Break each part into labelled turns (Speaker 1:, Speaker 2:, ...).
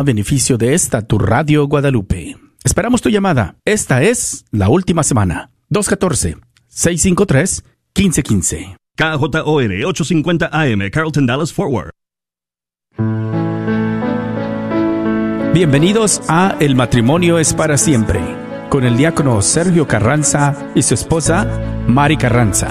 Speaker 1: a beneficio de esta tu radio Guadalupe. Esperamos tu llamada. Esta es la última semana. 214-653-1515.
Speaker 2: KJOR 850 AM, Carlton Dallas Forward.
Speaker 1: Bienvenidos a El matrimonio es para siempre, con el diácono Sergio Carranza y su esposa Mari Carranza.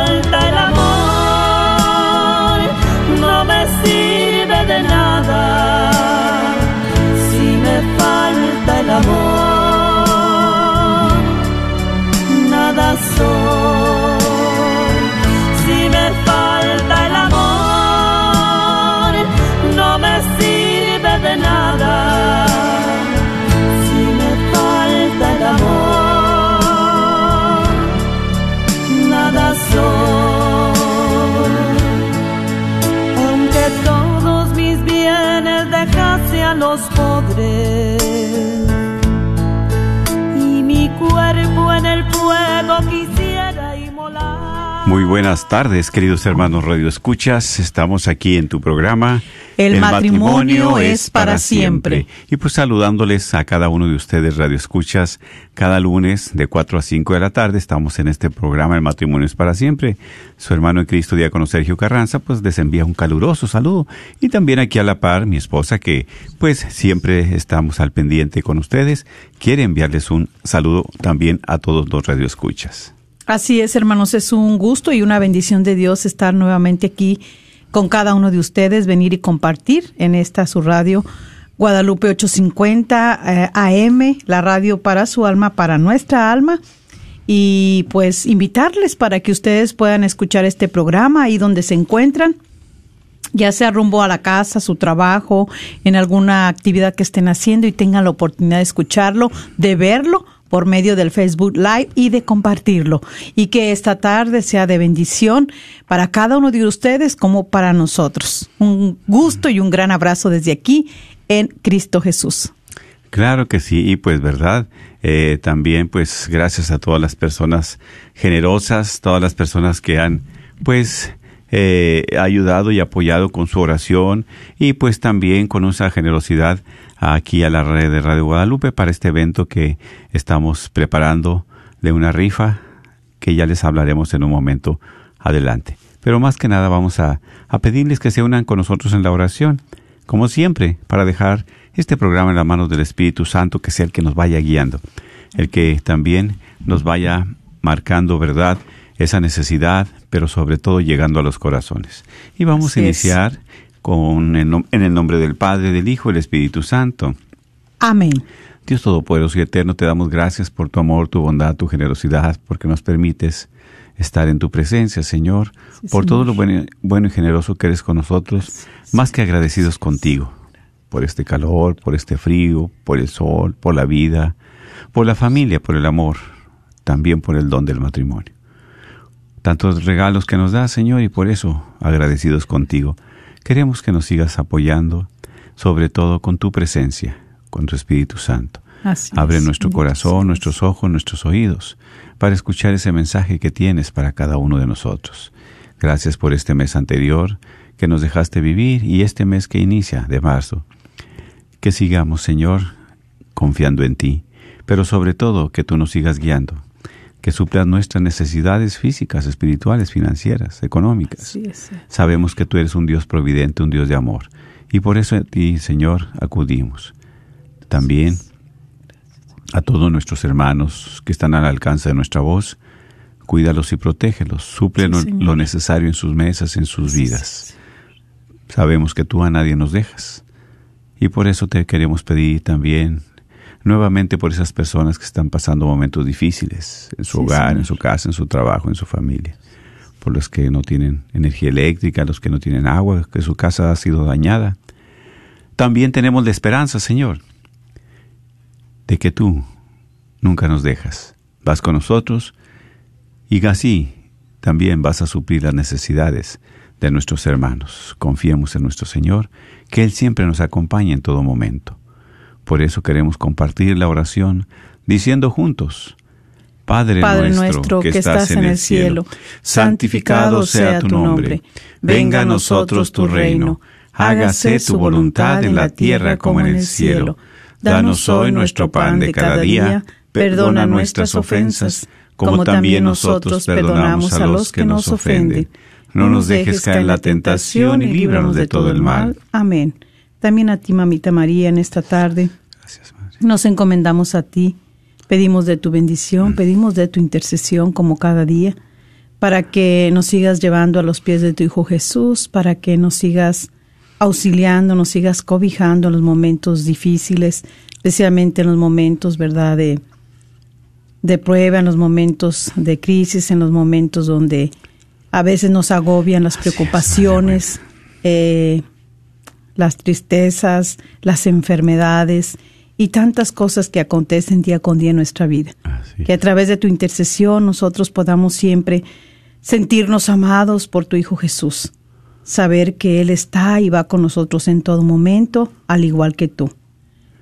Speaker 3: amor, nada soy. Si me falta el amor, no me sirve de nada. Si me falta el amor, nada soy. Aunque todos mis bienes dejase a los loki's
Speaker 4: Muy buenas tardes, queridos hermanos Radio Escuchas. Estamos aquí en tu programa.
Speaker 5: El matrimonio es para siempre.
Speaker 4: Y pues saludándoles a cada uno de ustedes, Radio Escuchas, cada lunes de 4 a 5 de la tarde estamos en este programa El matrimonio es para siempre. Su hermano en Cristo, diácono Sergio Carranza, pues les envía un caluroso saludo. Y también aquí a la par, mi esposa, que pues siempre estamos al pendiente con ustedes, quiere enviarles un saludo también a todos los Radio Escuchas.
Speaker 5: Así es, hermanos, es un gusto y una bendición de Dios estar nuevamente aquí con cada uno de ustedes, venir y compartir en esta su radio Guadalupe 850 eh, AM, la radio para su alma, para nuestra alma. Y pues invitarles para que ustedes puedan escuchar este programa ahí donde se encuentran ya sea rumbo a la casa, su trabajo, en alguna actividad que estén haciendo y tengan la oportunidad de escucharlo, de verlo por medio del Facebook Live y de compartirlo. Y que esta tarde sea de bendición para cada uno de ustedes como para nosotros. Un gusto y un gran abrazo desde aquí en Cristo Jesús.
Speaker 4: Claro que sí, y pues verdad, eh, también pues gracias a todas las personas generosas, todas las personas que han pues eh, ayudado y apoyado con su oración y pues también con esa generosidad aquí a la red de Radio Guadalupe para este evento que estamos preparando de una rifa que ya les hablaremos en un momento adelante. Pero más que nada vamos a, a pedirles que se unan con nosotros en la oración, como siempre, para dejar este programa en las manos del Espíritu Santo, que sea el que nos vaya guiando, el que también nos vaya marcando, ¿verdad?, esa necesidad, pero sobre todo llegando a los corazones. Y vamos
Speaker 5: Así
Speaker 4: a
Speaker 5: es.
Speaker 4: iniciar con el en el nombre del Padre, del Hijo y del Espíritu Santo.
Speaker 5: Amén.
Speaker 4: Dios Todopoderoso y Eterno, te damos gracias por tu amor, tu bondad, tu generosidad, porque nos permites estar en tu presencia, Señor,
Speaker 5: Sí,
Speaker 4: por
Speaker 5: Señor.
Speaker 4: todo lo bueno, bueno y generoso que eres con nosotros, más que agradecidos contigo, por este calor, por este frío, por el sol, por la vida, por la familia, por el amor, también por el don del matrimonio. Tantos regalos que nos das, Señor, y por eso agradecidos contigo. Queremos que nos sigas apoyando, sobre todo con tu presencia, con tu Espíritu Santo.
Speaker 5: Así
Speaker 4: Abre
Speaker 5: es.
Speaker 4: nuestro corazón, nuestros ojos, nuestros oídos, para escuchar ese mensaje que tienes para cada uno de nosotros. Gracias por este mes anterior que nos dejaste vivir y este mes que inicia de marzo. Que sigamos, Señor, confiando en ti, pero sobre todo que tú nos sigas guiando, que suplas nuestras necesidades físicas, espirituales, financieras, económicas.
Speaker 5: Es.
Speaker 4: Sabemos que tú eres un Dios providente, un Dios de amor, y por eso a ti, Señor, acudimos. También a todos nuestros hermanos que están al alcance de nuestra voz, cuídalos y protégelos, suple
Speaker 5: Sí,
Speaker 4: lo-
Speaker 5: Señor.
Speaker 4: lo necesario en sus mesas, en sus vidas. Sabemos que tú a nadie nos dejas, y por eso te queremos pedir también nuevamente por esas personas que están pasando momentos difíciles en su
Speaker 5: Sí,
Speaker 4: hogar,
Speaker 5: Señor.
Speaker 4: en su casa, en su trabajo, en su familia. Por los que no tienen energía eléctrica, los que no tienen agua, que su casa ha sido dañada. También tenemos la esperanza, Señor, de que tú nunca nos dejas. Vas con nosotros y así también vas a suplir las necesidades de nuestros hermanos. Confiemos en nuestro Señor, que Él siempre nos acompaña en todo momento. Por eso queremos compartir la oración diciendo juntos, Padre,
Speaker 5: Padre
Speaker 4: nuestro, que estás en el cielo, santificado sea tu nombre. Venga a nosotros tu reino. Hágase tu voluntad en la tierra como en el cielo. Danos hoy nuestro pan de cada día. Perdona nuestras ofensas, como también nosotros perdonamos a los que nos ofenden. No nos dejes caer en la tentación y líbranos de todo el mal.
Speaker 5: Amén. También a ti, mamita María, en esta tarde.
Speaker 4: Gracias, Madre.
Speaker 5: Nos encomendamos a ti, pedimos de tu
Speaker 4: Mm.
Speaker 5: bendición, pedimos de tu intercesión como cada día, para que nos sigas llevando a los pies de tu Hijo Jesús, para que nos sigas auxiliando, nos sigas cobijando en los momentos difíciles, especialmente en los momentos, ¿verdad?, de, de prueba, en los momentos de crisis, en los momentos donde a veces nos agobian las
Speaker 4: Así es,
Speaker 5: preocupaciones, eh, las tristezas, las enfermedades y tantas cosas que acontecen día con día en nuestra vida.
Speaker 4: Así
Speaker 5: Que a través de tu intercesión nosotros podamos siempre sentirnos amados por tu Hijo Jesús, saber que Él está y va con nosotros en todo momento, al igual que tú.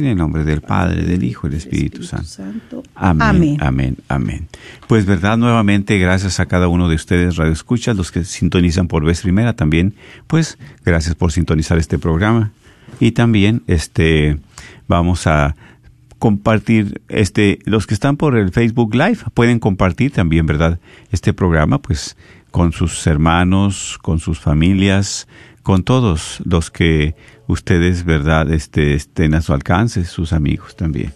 Speaker 4: En el nombre del Padre, del Hijo y del Espíritu Santo. Amén,
Speaker 5: Amén.
Speaker 4: amén, amén. Pues verdad, nuevamente, gracias a cada uno de ustedes, Radio Escuchas, los que sintonizan por vez primera también, pues gracias por sintonizar este programa. Y también, este, vamos a compartir, este, los que están por el Facebook Live pueden compartir también, ¿verdad? Este programa, pues, con sus hermanos, con sus familias, con todos los que ustedes, ¿verdad?, este, estén a su alcance, sus amigos también.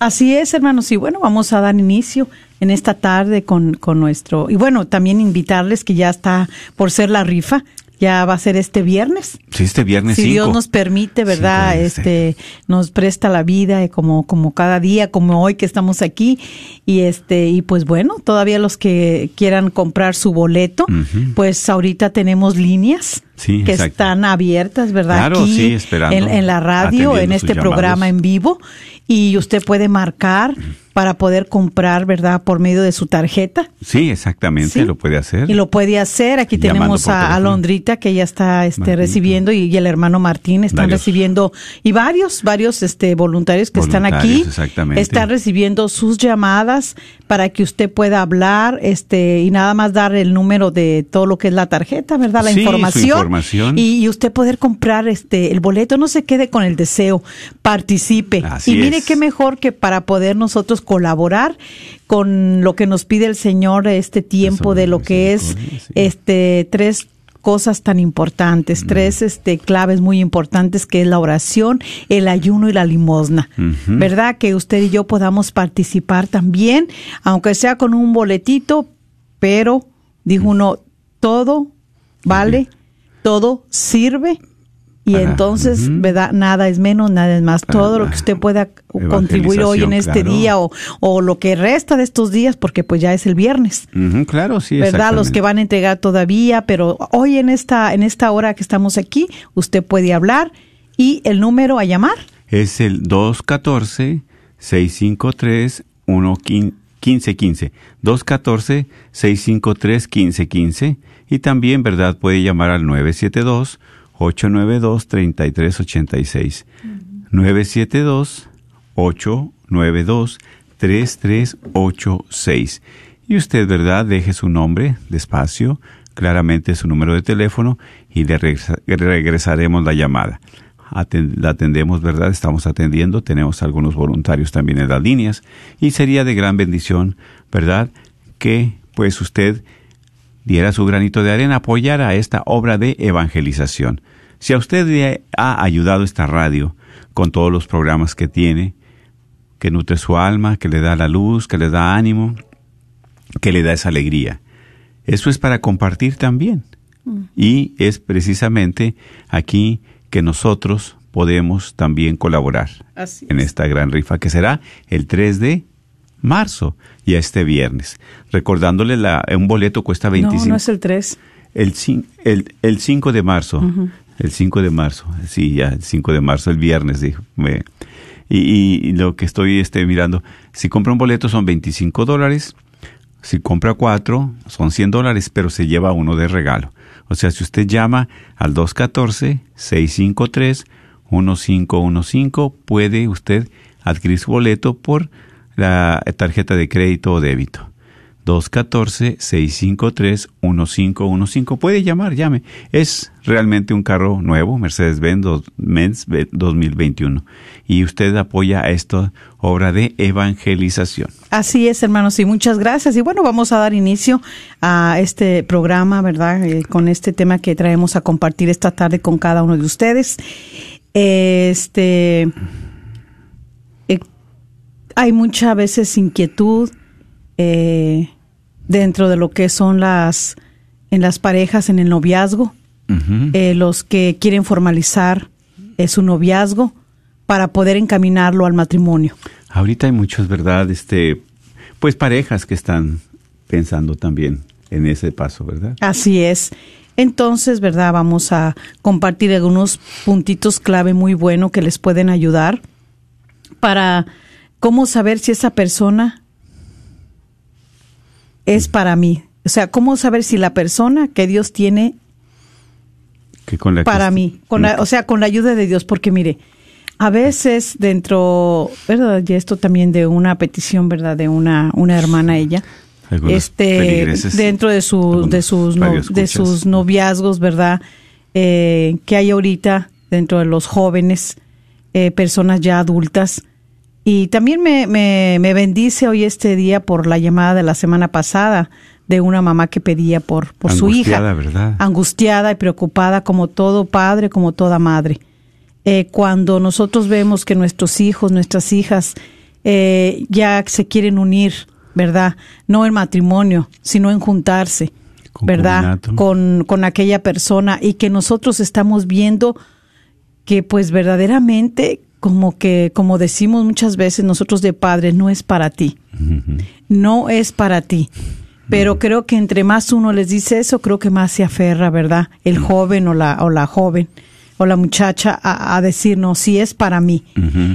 Speaker 5: Así es, hermanos. Y bueno, vamos a dar inicio en esta tarde con, con nuestro... Y bueno, también invitarles que ya está por ser la rifa. Ya va a ser este viernes.
Speaker 4: Sí, este viernes
Speaker 5: si
Speaker 4: 5.
Speaker 5: Dios nos permite, ¿verdad?
Speaker 4: Cinco de
Speaker 5: este, nos presta la vida eh, como, como cada día, como hoy que estamos aquí. Y este, y pues bueno, todavía los que quieran comprar su boleto, pues ahorita tenemos líneas
Speaker 4: Sí,
Speaker 5: que
Speaker 4: exacto.
Speaker 5: están abiertas, ¿verdad?
Speaker 4: Claro,
Speaker 5: aquí
Speaker 4: sí, esperando,
Speaker 5: en, en la radio, en este programa en vivo. Y usted puede marcar para poder comprar, ¿verdad? Por medio de su tarjeta.
Speaker 4: Sí, exactamente,
Speaker 5: Sí.
Speaker 4: lo puede hacer.
Speaker 5: Y lo puede hacer. Aquí
Speaker 4: Llamando
Speaker 5: tenemos a. Alondrita que ella está este,
Speaker 4: Martín.
Speaker 5: recibiendo y, y el hermano Martín están
Speaker 4: Varios.
Speaker 5: recibiendo y varios varios este voluntarios que están aquí
Speaker 4: exactamente.
Speaker 5: están recibiendo sus llamadas para que usted pueda hablar este y nada más dar el número de todo lo que es la tarjeta, ¿verdad? La
Speaker 4: Sí, su
Speaker 5: información.
Speaker 4: información.
Speaker 5: Y, y usted poder comprar este el boleto, no se quede con el deseo, participe.
Speaker 4: Así
Speaker 5: y mire
Speaker 4: es.
Speaker 5: qué mejor que para poder nosotros colaborar con lo que nos pide el Señor este tiempo de lo que es este tres cosas tan importantes,
Speaker 4: Mm.
Speaker 5: tres este claves muy importantes que es la oración, el ayuno y la limosna. ¿Verdad? Que usted y yo podamos participar también, aunque sea con un boletito, pero dijo uno, todo vale, todo sirve. Y entonces. ¿verdad? Nada es menos, nada es más. Todo lo que usted pueda contribuir hoy en este día o, o lo que resta de estos días, porque pues ya es el viernes.
Speaker 4: Ujú, claro, sí,
Speaker 5: ¿verdad? Los que van a entregar todavía, pero hoy en esta, en esta hora que estamos aquí, usted puede hablar y el número a llamar.
Speaker 4: Es el 214-653-1515. 214-653-1515. Y también, ¿verdad? Puede llamar al 972-892-3386. 972-892-3386. Y usted, ¿verdad? Deje su nombre despacio, claramente su número de teléfono y le regresa- regresaremos la llamada. la atendemos, ¿verdad? Estamos atendiendo, tenemos algunos voluntarios también en las líneas y sería de gran bendición, ¿verdad? Que pues usted diera su granito de arena, apoyara esta obra de evangelización. Si a usted le ha ayudado esta radio con todos los programas que tiene, que nutre su alma, que le da la luz, que le da ánimo, que le da esa alegría. Eso es para compartir también. Y es precisamente aquí que nosotros podemos también colaborar
Speaker 5: Así
Speaker 4: en
Speaker 5: es.
Speaker 4: esta gran rifa que será el 3 de marzo y este viernes. Recordándole, la, un boleto cuesta 25.
Speaker 5: No, no es el 3.
Speaker 4: El, el, el 5 de marzo. El 5 de marzo. Sí, ya, el 5 de marzo, el viernes, dijo. Me- y, y- y lo que estoy este, mirando, si compra un boleto son 25 dólares. Si compra cuatro, son 100 dólares, pero se lleva uno de regalo. O sea, si usted llama al 214-653-1515, puede usted adquirir su boleto por la tarjeta de crédito o débito. 214-653-1515. Puede llamar, llame. Es realmente un carro nuevo, Mercedes-Benz dos- Benz ve- 2021. Y usted apoya a esta obra de evangelización.
Speaker 5: Así es, hermanos, y muchas gracias. Y bueno, vamos a dar inicio a este programa, ¿verdad? Eh, con este tema que traemos a compartir esta tarde con cada uno de ustedes. Este. Hay muchas veces inquietud eh, dentro de lo que son las. en las parejas, en el noviazgo. eh, los que quieren formalizar eh, su noviazgo para poder encaminarlo al matrimonio.
Speaker 4: Ahorita hay muchos, ¿verdad? Este, pues parejas que están pensando también en ese paso, ¿verdad?
Speaker 5: Así es. Entonces, ¿verdad? Vamos a compartir algunos puntitos clave muy buenos que les pueden ayudar para cómo saber si esa persona es para mí. O sea, cómo saber si la persona que Dios tiene
Speaker 4: Que con la que
Speaker 5: para
Speaker 4: est-
Speaker 5: mí, con la- o sea, con la ayuda de Dios, porque mire, a veces dentro, ¿verdad? Y esto también de una petición, ¿verdad? De una, una hermana ella,
Speaker 4: Algunos
Speaker 5: este, dentro de, su, de, sus, no- de sus noviazgos, ¿verdad? Eh, que hay ahorita dentro de los jóvenes, eh, personas ya adultas. Y también me, me, me bendice hoy este día por la llamada de la semana pasada de una mamá que pedía por, por su hija
Speaker 4: Angustiada, ¿verdad?
Speaker 5: angustiada y preocupada como todo padre, como toda madre. Eh, cuando nosotros vemos que nuestros hijos, nuestras hijas eh, ya se quieren unir, ¿verdad? No en matrimonio, sino en juntarse, ¿verdad? Con, con aquella persona y que nosotros estamos viendo que pues verdaderamente como que como decimos muchas veces nosotros de padres no es para ti no es para ti. Pero creo que entre más uno les dice eso, creo que más se aferra, ¿verdad? El joven o la, o la joven o la muchacha a, a decir, no, sí es para mí.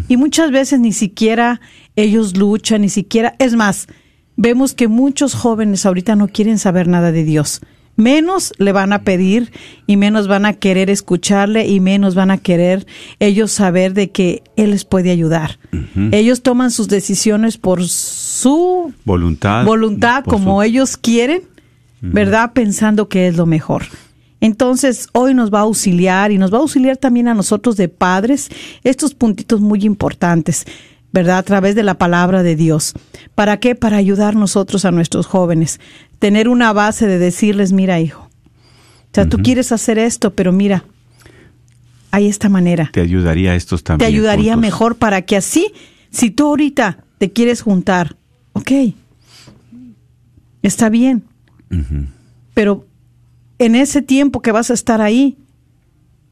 Speaker 5: Y muchas veces ni siquiera ellos luchan, ni siquiera, es más, vemos que muchos jóvenes ahorita no quieren saber nada de Dios. Menos le van a pedir y menos van a querer escucharle y menos van a querer ellos saber de que Él les puede ayudar. Ellos toman sus decisiones por su
Speaker 4: Voluntad.
Speaker 5: voluntad
Speaker 4: por
Speaker 5: como
Speaker 4: su-
Speaker 5: ellos quieren, ¿verdad? Pensando que es lo mejor. Entonces, hoy nos va a auxiliar y nos va a auxiliar también a nosotros de padres estos puntitos muy importantes, ¿verdad? A través de la palabra de Dios. ¿Para qué? Para ayudar nosotros a nuestros jóvenes. Tener una base de decirles, mira, hijo, o sea, tú quieres hacer esto, pero mira, hay esta manera
Speaker 4: Te ayudaría a estos
Speaker 5: te
Speaker 4: también.
Speaker 5: ayudaría
Speaker 4: puntos.
Speaker 5: mejor para que así, si tú ahorita te quieres juntar, ok, está bien, pero en ese tiempo que vas a estar ahí,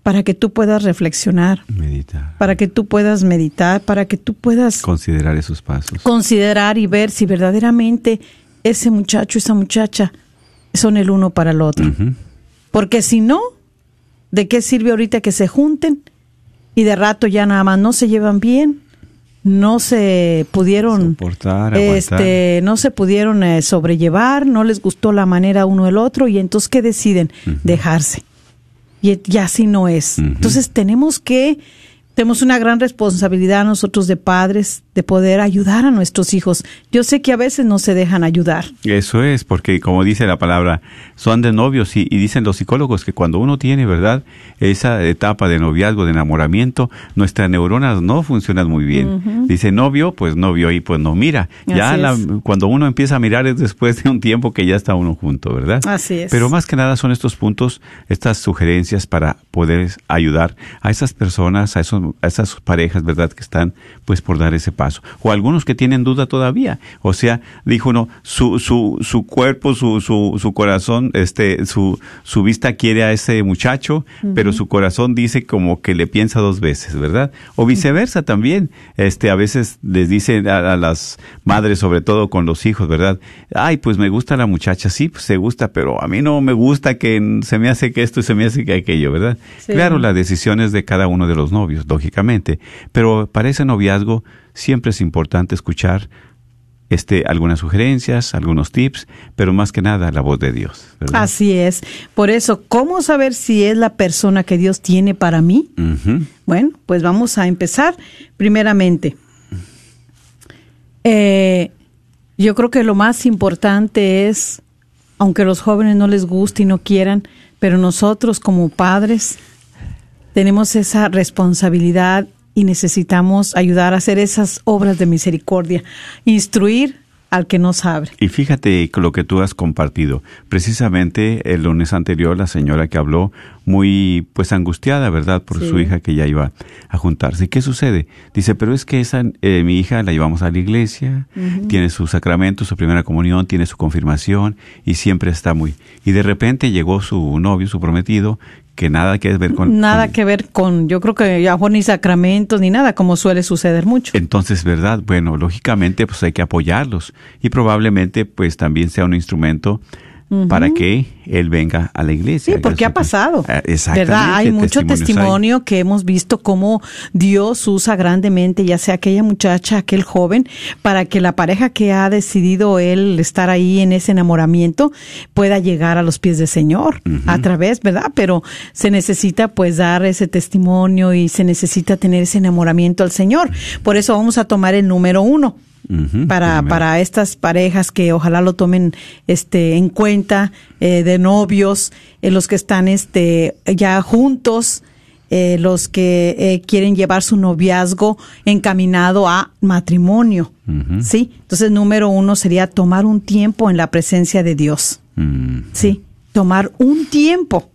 Speaker 5: para que tú puedas reflexionar,
Speaker 4: Meditar.
Speaker 5: para que tú puedas meditar, para que tú puedas
Speaker 4: Considerar esos pasos.
Speaker 5: considerar y ver si verdaderamente ese muchacho, esa muchacha son el uno para el otro. Porque si no, ¿de qué sirve ahorita que se junten y de rato ya nada más no se llevan bien? No se pudieron
Speaker 4: Soportar,
Speaker 5: este, no se pudieron eh, sobrellevar, no les gustó la manera uno el otro y entonces ¿qué deciden? Dejarse. Y, y así no es. Entonces tenemos que tenemos una gran responsabilidad nosotros de padres de poder ayudar a nuestros hijos. Yo sé que a veces no se dejan ayudar.
Speaker 4: Eso es, porque como dice la palabra, son de novios y, y dicen los psicólogos que cuando uno tiene, ¿verdad? Esa etapa de noviazgo, de enamoramiento, nuestras neuronas no funcionan muy bien. Dice novio, pues novio y pues no mira. Ya la- cuando uno empieza a mirar es después de un tiempo que ya está uno junto, ¿verdad?
Speaker 5: Así es.
Speaker 4: Pero más que nada son estos puntos, estas sugerencias para poder ayudar a esas personas, a, esos, a esas parejas, ¿verdad? Que están pues por dar ese paso. O algunos que tienen duda todavía. O sea, dijo uno, su, su, su cuerpo, su, su, su corazón, este, su, su vista quiere a ese muchacho, pero su corazón dice como que le piensa dos veces, ¿verdad? O viceversa también. Este, a veces les dicen a, a las madres, sobre todo con los hijos, ¿verdad? Ay, pues me gusta la muchacha, sí, pues se gusta, pero a mí no me gusta que se me hace que esto y se me hace que aquello, ¿verdad?
Speaker 5: Sí.
Speaker 4: Claro, la decisión es de cada uno de los novios, lógicamente, pero para ese noviazgo siempre es importante escuchar este, algunas sugerencias, algunos tips, pero más que nada la voz de Dios, ¿verdad?
Speaker 5: Así es. Por eso, ¿cómo saber si es la persona que Dios tiene para mí? Bueno, pues vamos a empezar. Primeramente, eh, yo creo que lo más importante es, aunque los jóvenes no les guste y no quieran, pero nosotros como padres tenemos esa responsabilidad y necesitamos ayudar a hacer esas obras de misericordia, instruir al que no sabe.
Speaker 4: Y fíjate con lo que tú has compartido. Precisamente el lunes anterior la señora que habló muy pues angustiada, ¿verdad? Por
Speaker 5: Sí.
Speaker 4: su hija que ya iba a juntarse. ¿Y qué sucede? Dice, pero es que esa eh, mi hija la llevamos a la iglesia, tiene su sacramento, su primera comunión, tiene su confirmación y siempre está muy. Y de repente llegó su novio, su prometido, que nada que ver con
Speaker 5: nada
Speaker 4: con-
Speaker 5: que ver con, yo creo que ya ni sacramentos ni nada, como suele suceder mucho.
Speaker 4: Entonces, ¿verdad? Bueno, lógicamente pues hay que apoyarlos y probablemente pues también sea un instrumento para que él venga a la iglesia.
Speaker 5: Sí, porque ha pasado.
Speaker 4: Ah, Exactamente.
Speaker 5: ¿Verdad? Hay mucho testimonio que hemos visto cómo Dios usa grandemente, ya sea aquella muchacha, aquel joven, para que la pareja que ha decidido él estar ahí en ese enamoramiento pueda llegar a los pies del Señor a través, ¿verdad? Pero se necesita pues dar ese testimonio y se necesita tener ese enamoramiento al Señor. Por eso vamos a tomar el número uno Para, para estas parejas que ojalá lo tomen este en cuenta eh, de novios eh, los que están este ya juntos eh, los que eh, quieren llevar su noviazgo encaminado a matrimonio sí entonces número uno sería tomar un tiempo en la presencia de Dios sí tomar un tiempo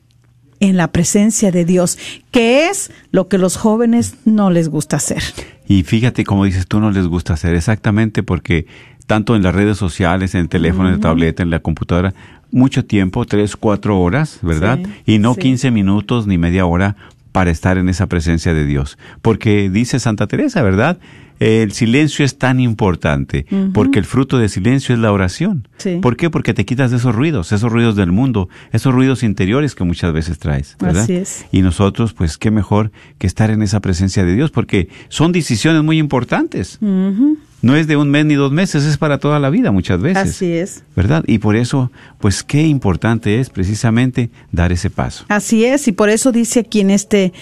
Speaker 5: en la presencia de Dios que es lo que los jóvenes no les gusta hacer
Speaker 4: Y fíjate, como dices tú, no les gusta hacer exactamente porque tanto en las redes sociales, en el teléfono, en la tableta, en la computadora, mucho tiempo, tres, cuatro horas, ¿verdad?
Speaker 5: Sí,
Speaker 4: y no
Speaker 5: sí.
Speaker 4: 15 minutos ni media hora para estar en esa presencia de Dios. Porque dice Santa Teresa, ¿verdad? El silencio es tan importante, porque el fruto del silencio es la oración.
Speaker 5: Sí.
Speaker 4: ¿Por qué? Porque te quitas de esos ruidos, esos ruidos del mundo, esos ruidos interiores que muchas veces traes, ¿verdad?
Speaker 5: Así es.
Speaker 4: Y nosotros, pues, qué mejor que estar en esa presencia de Dios, porque son decisiones muy importantes. No es de un mes ni dos meses, es para toda la vida muchas veces.
Speaker 5: así es
Speaker 4: ¿Verdad? Y por eso, pues, qué importante es precisamente dar ese paso.
Speaker 5: Así es, y por eso dice aquí en este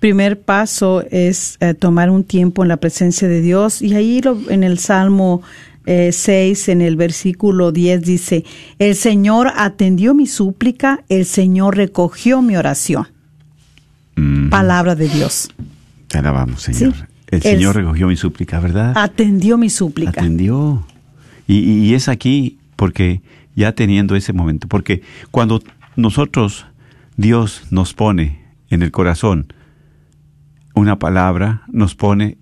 Speaker 5: primer paso es eh, tomar un tiempo en la presencia de Dios. Y ahí lo- en el Salmo eh, 6, en el versículo 10 dice, el Señor atendió mi súplica, el Señor recogió mi oración.
Speaker 4: Mm,
Speaker 5: Palabra de Dios.
Speaker 4: te alabamos, Señor.
Speaker 5: Sí.
Speaker 4: El
Speaker 5: El-
Speaker 4: Señor recogió mi súplica, ¿verdad?
Speaker 5: Atendió mi súplica.
Speaker 4: Atendió. Y, y es aquí porque ya teniendo ese momento, porque cuando nosotros, Dios nos pone en el corazón una palabra, nos pone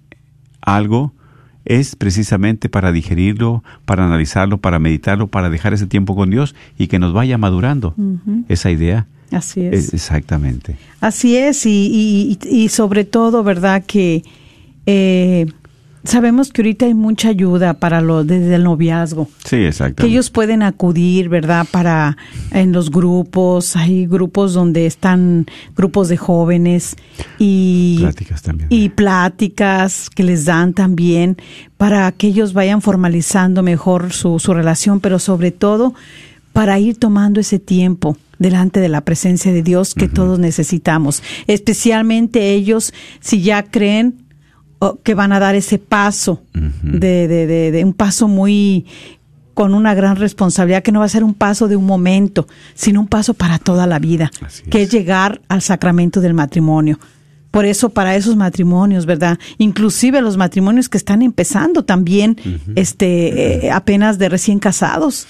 Speaker 4: algo, es precisamente para digerirlo, para analizarlo, para meditarlo, para dejar ese tiempo con Dios y que nos vaya madurando esa idea.
Speaker 5: Así es.
Speaker 4: Es- exactamente.
Speaker 5: Así es, y, y, y sobre todo, ¿verdad? Que eh, sabemos que ahorita hay mucha ayuda para lo desde el noviazgo.
Speaker 4: Sí, exactamente.
Speaker 5: que ellos pueden acudir, ¿verdad? Para en los grupos, hay grupos donde están grupos de jóvenes y
Speaker 4: Pláticas también.
Speaker 5: y pláticas que les dan también para que ellos vayan formalizando mejor su, su relación, pero sobre todo para ir tomando ese tiempo delante de la presencia de Dios que todos necesitamos, especialmente ellos si ya creen que van a dar ese paso de, de, de, de un paso muy con una gran responsabilidad que no va a ser un paso de un momento, sino un paso para toda la vida,
Speaker 4: Así
Speaker 5: que
Speaker 4: es.
Speaker 5: es llegar al sacramento del matrimonio. Por eso para esos matrimonios, ¿verdad? Inclusive los matrimonios que están empezando también, este, eh, apenas de recién casados.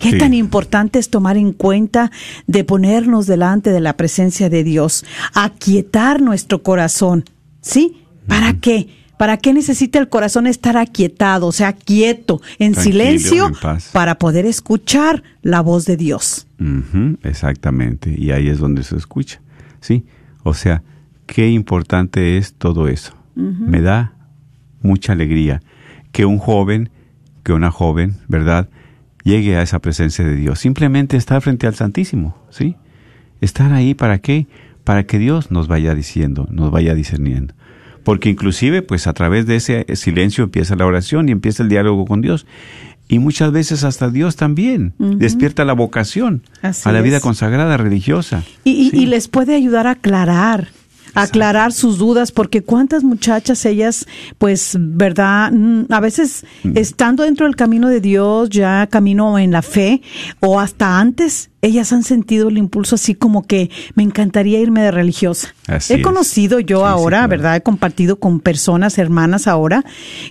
Speaker 5: Qué
Speaker 4: Sí.
Speaker 5: tan importante es tomar en cuenta de ponernos delante de la presencia de Dios, aquietar nuestro corazón, ¿sí? ¿Para qué? ¿Para qué necesita el corazón estar aquietado, o sea, quieto, en
Speaker 4: Tranquilo,
Speaker 5: silencio,
Speaker 4: en
Speaker 5: para poder escuchar la voz de Dios?
Speaker 4: Exactamente, y ahí es donde se escucha, ¿sí? O sea, qué importante es todo eso. Me da mucha alegría que un joven, que una joven, ¿verdad? Llegue a esa presencia de Dios. Simplemente estar frente al Santísimo, ¿sí? Estar ahí para qué? Para que Dios nos vaya diciendo, nos vaya discerniendo. Porque inclusive, pues a través de ese silencio empieza la oración y empieza el diálogo con Dios. Y muchas veces hasta Dios también despierta la vocación
Speaker 5: Así
Speaker 4: a la vida consagrada religiosa.
Speaker 5: Y, y-
Speaker 4: Sí.
Speaker 5: y les puede ayudar a aclarar, aclarar sus dudas, porque cuántas muchachas ellas, pues, verdad, Mm, a veces
Speaker 4: Mm.
Speaker 5: estando dentro del camino de Dios, ya camino en la fe, o hasta antes, ellas han sentido el impulso así como que me encantaría irme de religiosa.
Speaker 4: Así
Speaker 5: He
Speaker 4: es.
Speaker 5: conocido yo
Speaker 4: Sí, sí,
Speaker 5: ahora,
Speaker 4: claro.
Speaker 5: ¿verdad? He compartido con personas, hermanas ahora,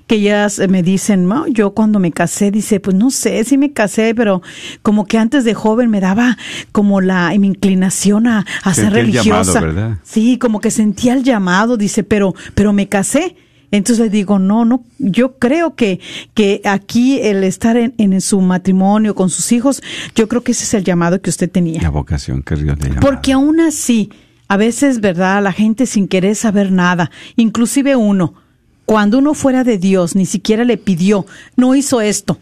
Speaker 5: que ellas eh, me dicen, "No, yo cuando me casé, dice, pues no sé si me casé, pero como que antes de joven me daba como la mi inclinación a, a ser
Speaker 4: llamado,
Speaker 5: religiosa.
Speaker 4: ¿verdad?
Speaker 5: Sí, como que sentía el llamado, dice, pero, pero me casé. Entonces le digo, no, no, yo creo que, que aquí el estar en, en su matrimonio con sus hijos, yo creo que ese es el llamado que usted tenía.
Speaker 4: La vocación que Dios le llama.
Speaker 5: Porque aún así, a veces, ¿verdad? La gente sin querer saber nada, inclusive uno, cuando uno fuera de Dios, ni siquiera le pidió, no hizo esto.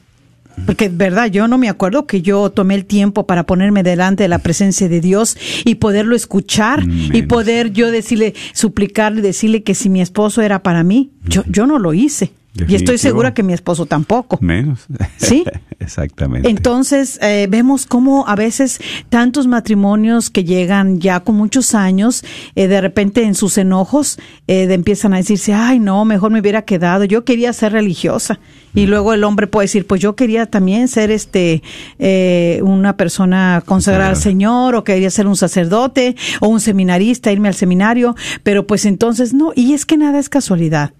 Speaker 5: Porque, verdad, yo no me acuerdo que yo tomé el tiempo para ponerme delante de la presencia de Dios y poderlo escuchar y poder yo decirle, suplicarle, decirle que si mi esposo era para mí, yo, yo no lo hice. Y estoy segura que mi esposo tampoco.
Speaker 4: Menos.
Speaker 5: ¿Sí?
Speaker 4: Exactamente.
Speaker 5: Entonces, eh, vemos cómo a veces tantos matrimonios que llegan ya con muchos años, eh, de repente en sus enojos, eh, empiezan a decirse, ay, no, mejor me hubiera quedado, yo quería ser religiosa. Y luego el hombre puede decir, pues yo quería también ser este eh, una persona consagrada al. Señor, o quería ser un sacerdote, o un seminarista, irme al seminario, pero pues entonces no, y es que nada es casualidad.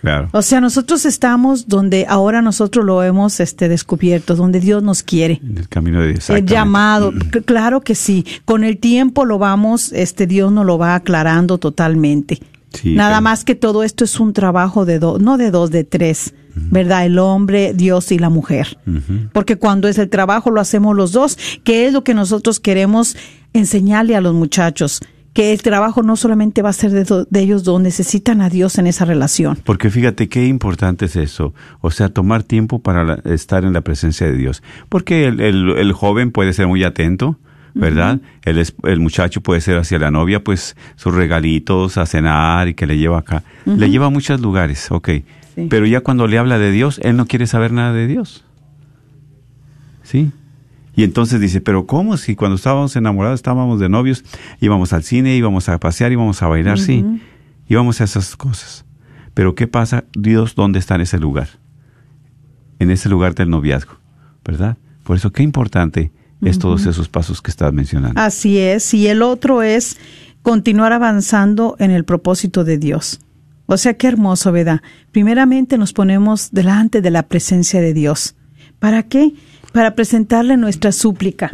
Speaker 4: Claro.
Speaker 5: O sea, nosotros estamos donde ahora nosotros lo hemos este, descubierto, donde Dios nos quiere.
Speaker 4: En el camino de Dios.
Speaker 5: El llamado, C- claro que sí. Con el tiempo lo vamos, este Dios nos lo va aclarando totalmente.
Speaker 4: Sí,
Speaker 5: Nada más que todo esto es un trabajo de dos, no de dos, de tres, ¿verdad? El hombre, Dios y la mujer. Porque cuando es el trabajo lo hacemos los dos, que es lo que nosotros queremos enseñarle a los muchachos, que el trabajo no solamente va a ser de, ellos dos, necesitan a Dios en esa relación.
Speaker 4: Porque fíjate qué importante es eso, o sea, tomar tiempo para la- estar en la presencia de Dios. Porque el, el- el joven puede ser muy atento, ¿verdad? el, muchacho puede ser hacia la novia, pues sus regalitos a cenar y que le lleva acá. Le lleva a muchos lugares, ok.
Speaker 5: Sí.
Speaker 4: Pero ya cuando le habla de Dios, él no quiere saber nada de Dios. ¿Sí? Y entonces dice, pero ¿cómo? Si cuando estábamos enamorados, estábamos de novios, íbamos al cine, íbamos a pasear, íbamos a bailar, sí, íbamos a esas cosas. Pero ¿qué pasa? Dios, ¿dónde está en ese lugar? En ese lugar del noviazgo, ¿verdad? Por eso, qué importante es todos esos pasos que estás mencionando.
Speaker 5: Así es, y el otro es continuar avanzando en el propósito de Dios. O sea, qué hermoso, ¿verdad? Primeramente nos ponemos delante de la presencia de Dios. ¿Para qué? Para presentarle nuestra súplica.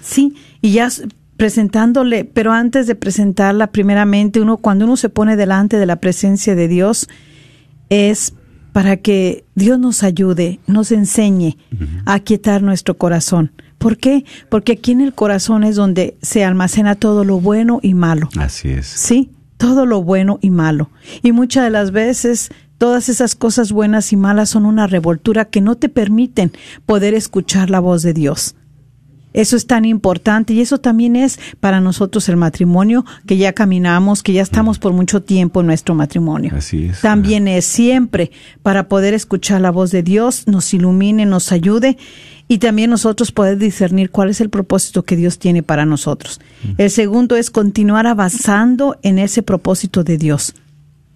Speaker 5: Sí, y ya presentándole, pero antes de presentarla, primeramente, uno, cuando uno se pone delante de la presencia de Dios, es para que Dios nos ayude, nos enseñe a aquietar nuestro corazón. ¿Por qué? Porque aquí en el corazón es donde se almacena todo lo bueno y malo.
Speaker 4: Así es.
Speaker 5: Sí, todo lo bueno y malo. Y muchas de las veces todas esas cosas buenas y malas son una revoltura que no te permiten poder escuchar la voz de Dios. Eso es tan importante y eso también es para nosotros el matrimonio, que ya caminamos, que ya estamos por mucho tiempo en nuestro matrimonio.
Speaker 4: Así es.
Speaker 5: También es siempre para poder escuchar la voz de Dios, nos ilumine, nos ayude y también nosotros poder discernir cuál es el propósito que Dios tiene para nosotros. El segundo es continuar avanzando en ese propósito de Dios.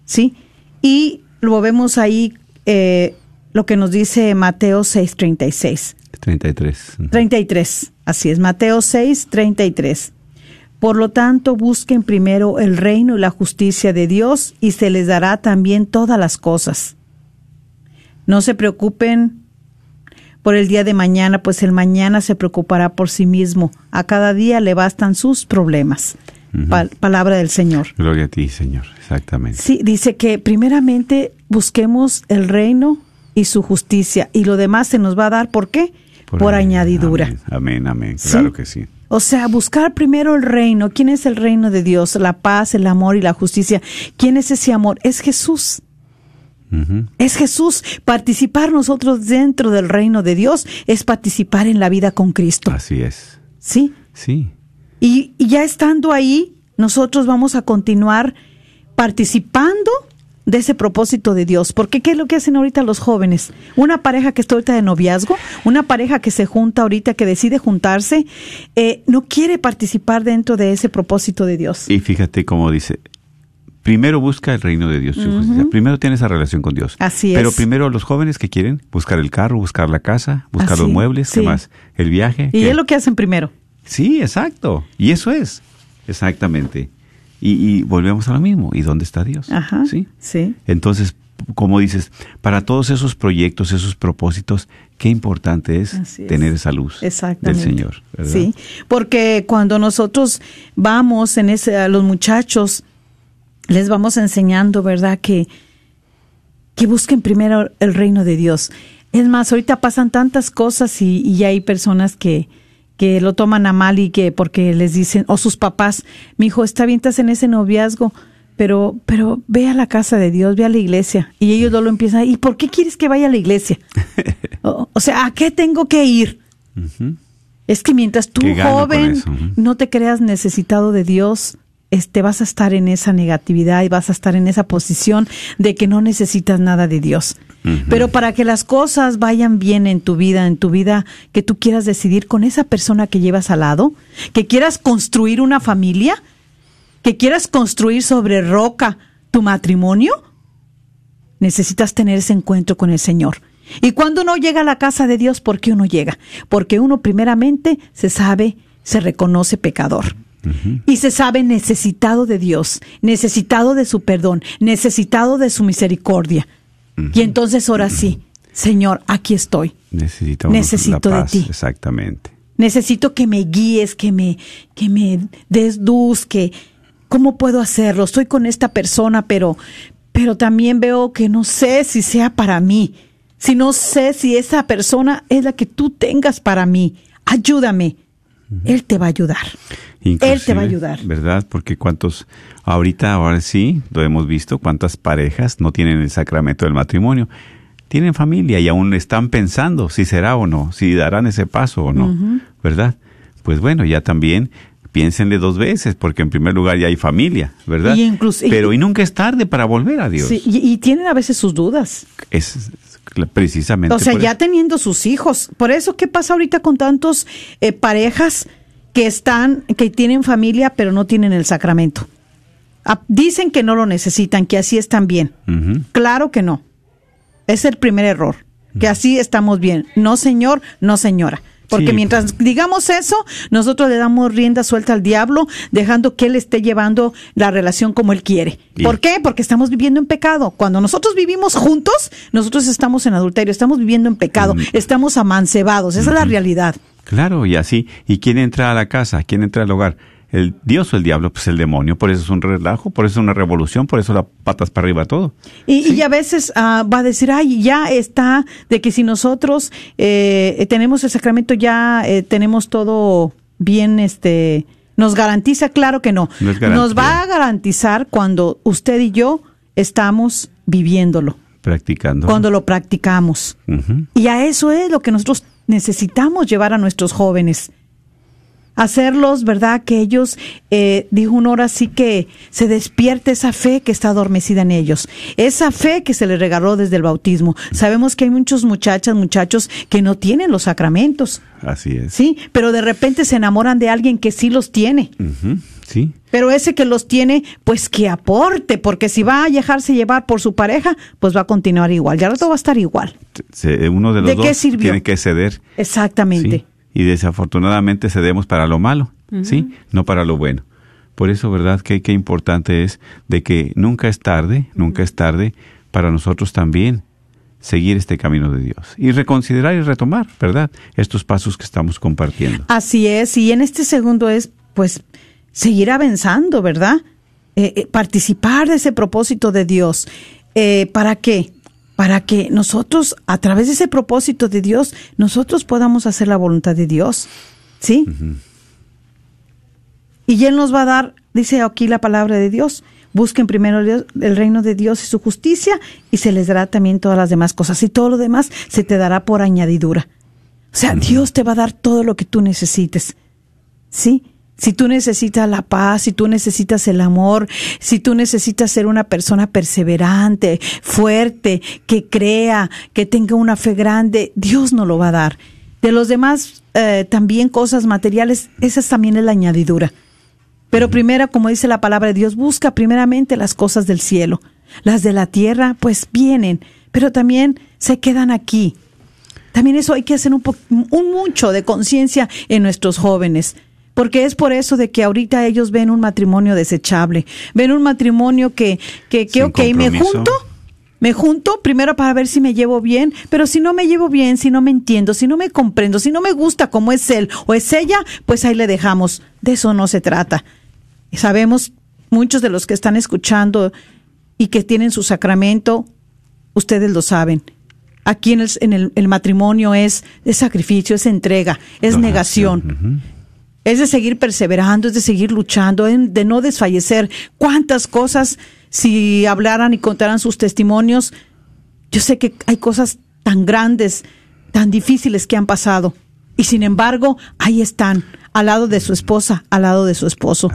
Speaker 5: ¿Sí? Y lo vemos ahí, eh, lo que nos dice Mateo 6:36.
Speaker 4: 33.
Speaker 5: 33, así es, Mateo 6, 33. Por lo tanto, busquen primero el reino y la justicia de Dios y se les dará también todas las cosas. No se preocupen por el día de mañana, pues el mañana se preocupará por sí mismo. A cada día le bastan sus problemas. Pa- palabra del Señor.
Speaker 4: Gloria a ti, Señor. Exactamente.
Speaker 5: Sí, dice que primeramente busquemos el reino y su justicia y lo demás se nos va a dar, ¿por qué? Por, añadidura.
Speaker 4: Amén, amén, amén.
Speaker 5: ¿Sí?
Speaker 4: Claro que sí.
Speaker 5: O sea, buscar primero el reino. ¿Quién es el reino de Dios? La paz, el amor y la justicia. ¿Quién es ese amor? Es Jesús. Es Jesús. Participar nosotros dentro del reino de Dios es participar en la vida con Cristo.
Speaker 4: Así es.
Speaker 5: ¿Sí?
Speaker 4: Sí.
Speaker 5: Y, y ya estando ahí, nosotros vamos a continuar participando de ese propósito de Dios. Porque ¿qué es lo que hacen ahorita los jóvenes? Una pareja que está ahorita de noviazgo, una pareja que se junta ahorita, que decide juntarse, eh, no quiere participar dentro de ese propósito de Dios.
Speaker 4: Y fíjate cómo dice, primero busca el reino de Dios. Primero tienes esa relación con Dios.
Speaker 5: Así
Speaker 4: Pero
Speaker 5: es.
Speaker 4: primero los jóvenes que quieren buscar el carro, buscar la casa, buscar
Speaker 5: Así,
Speaker 4: los muebles,
Speaker 5: sí.
Speaker 4: ¿qué más? El viaje.
Speaker 5: Y
Speaker 4: ¿qué?
Speaker 5: es lo que hacen primero.
Speaker 4: Sí, exacto. Y eso es. Exactamente. Y, y volvemos a lo mismo. ¿Y dónde está Dios?
Speaker 5: Ajá.
Speaker 4: Sí.
Speaker 5: Sí.
Speaker 4: Entonces, como dices, para todos esos proyectos, esos propósitos, qué importante es tener esa luz del. Señor. ¿verdad?
Speaker 5: Sí, porque cuando nosotros vamos en ese, a los muchachos, les vamos enseñando, ¿verdad? Que, que busquen primero el reino de Dios. Es más, ahorita pasan tantas cosas y, y hay personas que, que lo toman a mal y que porque les dicen, o sus papás, mi hijo, está bien, estás en ese noviazgo, pero, pero ve a la casa de Dios, ve a la iglesia. Y ellos no lo empiezan, ¿y por qué quieres que vaya a la iglesia? o, o sea, ¿a qué tengo que ir? Es que mientras tú,
Speaker 4: ¿Qué gano con
Speaker 5: joven,
Speaker 4: eso?
Speaker 5: No te creas necesitado de Dios, este, vas a estar en esa negatividad y vas a estar en esa posición de que no necesitas nada de Dios. Pero para que las cosas vayan bien en tu vida, en tu vida que tú quieras decidir con esa persona que llevas al lado, que quieras construir una familia, que quieras construir sobre roca tu matrimonio, necesitas tener ese encuentro con el Señor. Y cuando uno llega a la casa de Dios, ¿por qué uno llega? Porque uno primeramente se sabe, se reconoce pecador. Y se sabe necesitado de Dios, necesitado de su perdón, necesitado de su misericordia. Y entonces ahora sí, Señor, aquí estoy.
Speaker 4: Necesitamos
Speaker 5: Necesito
Speaker 4: la
Speaker 5: de ti.
Speaker 4: Exactamente.
Speaker 5: Necesito que me guíes, que me, que me des luz, que cómo puedo hacerlo. Estoy con esta persona, pero, pero también veo que no sé si sea para mí. Si no sé si esa persona es la que tú tengas para mí. Ayúdame. Él te va a ayudar. Él te va a
Speaker 4: Inclusive,
Speaker 5: ayudar.
Speaker 4: ¿Verdad? Porque cuántos, ahorita, ahora sí, lo hemos visto, cuántas parejas no tienen el sacramento del matrimonio. Tienen familia y aún están pensando si será o no, si darán ese paso o no, ¿verdad? Pues bueno, ya también piénsenle dos veces, porque en primer lugar ya hay familia, ¿verdad?
Speaker 5: Y incluso-
Speaker 4: Pero y nunca es tarde para volver a Dios.
Speaker 5: Sí, y, y tienen a veces sus dudas.
Speaker 4: Es precisamente
Speaker 5: O sea, ya
Speaker 4: eso.
Speaker 5: teniendo sus hijos. Por eso, ¿qué pasa ahorita con tantos eh, parejas que están, que tienen familia, pero no tienen el sacramento? Ah, dicen que no lo necesitan, que así están bien. Claro que no. Es el primer error. Que así estamos bien. No, señor, no, señora. Porque
Speaker 4: Sí.
Speaker 5: mientras digamos eso, nosotros le damos rienda suelta al diablo, dejando que él esté llevando la relación como él quiere. ¿Por qué? Porque estamos viviendo en pecado. Cuando nosotros vivimos juntos, nosotros estamos en adulterio, estamos viviendo en pecado,
Speaker 4: Mm.
Speaker 5: estamos amancebados. Esa es la realidad.
Speaker 4: Claro, y así. ¿Y quién entra a la casa? ¿Quién entra al hogar? ¿El Dios o el diablo? Pues el demonio. Por eso es un relajo, por eso es una revolución, por eso la patas para arriba todo.
Speaker 5: Y, y a veces ah, va a decir, ay, ya está, de que si nosotros eh, tenemos el sacramento, ya eh, tenemos todo bien, este, nos garantiza, claro que no. Nos va a garantizar cuando usted y yo estamos viviéndolo,
Speaker 4: Practicando.
Speaker 5: cuando lo practicamos. Y a eso es lo que nosotros necesitamos llevar a nuestros jóvenes. Hacerlos, ¿verdad? Que ellos, eh, dijo una hora así que se despierte esa fe que está adormecida en ellos, esa fe que se les regaló desde el bautismo. Sabemos que hay muchos muchachas, muchachos que no tienen los sacramentos.
Speaker 4: Así es.
Speaker 5: Sí, pero de repente se enamoran de alguien que sí los tiene.
Speaker 4: Sí.
Speaker 5: Pero ese que los tiene, pues que aporte, porque si va a dejarse llevar por su pareja, pues va a continuar igual. Ya rato va a estar igual.
Speaker 4: Uno de los
Speaker 5: ¿De qué sirvió?
Speaker 4: tiene que ceder.
Speaker 5: Exactamente.
Speaker 4: ¿sí? Y desafortunadamente cedemos para lo malo, ¿sí? No para lo bueno. Por eso, ¿verdad? Que qué importante es de que nunca es tarde, nunca es tarde para nosotros también seguir este camino de Dios y reconsiderar y retomar, ¿verdad? Estos pasos que estamos compartiendo.
Speaker 5: Así es, y en este segundo es, pues, seguir avanzando, ¿verdad? Eh, eh, participar de ese propósito de Dios. Eh, ¿Para qué? Para que nosotros, a través de ese propósito de Dios, nosotros podamos hacer la voluntad de Dios. ¿Sí? Y Él nos va a dar, dice aquí la palabra de Dios, busquen primero el reino de Dios y su justicia y se les dará también todas las demás cosas. Y todo lo demás se te dará por añadidura. O sea, Dios te va a dar todo lo que tú necesites. ¿Sí? Si tú necesitas la paz, si tú necesitas el amor, si tú necesitas ser una persona perseverante, fuerte, que crea, que tenga una fe grande, Dios nos lo va a dar. De los demás, eh, también cosas materiales, esa también es la añadidura. Pero primero, como dice la palabra de Dios, busca primeramente las cosas del cielo. Las de la tierra, pues vienen, pero también se quedan aquí. También eso hay que hacer un, po- un mucho de conciencia en nuestros jóvenes. Porque es por eso de que ahorita ellos ven un matrimonio desechable, ven un matrimonio que, que, que
Speaker 4: Sin
Speaker 5: ok, me junto, me junto primero para ver si me llevo bien, pero si no me llevo bien, si no me entiendo, si no me comprendo, si no me gusta como es él o es ella, pues ahí le dejamos. De eso no se trata. Sabemos, muchos de los que están escuchando y que tienen su sacramento, ustedes lo saben. Aquí en el, en el, el matrimonio es, es sacrificio, es entrega, es
Speaker 4: Donación,
Speaker 5: negación. Es de seguir perseverando, es de seguir luchando, de no desfallecer. ¿Cuántas cosas, si hablaran y contaran sus testimonios, yo sé que hay cosas tan grandes, tan difíciles que han pasado. Y sin embargo, ahí están, al lado de su esposa, al lado de su esposo,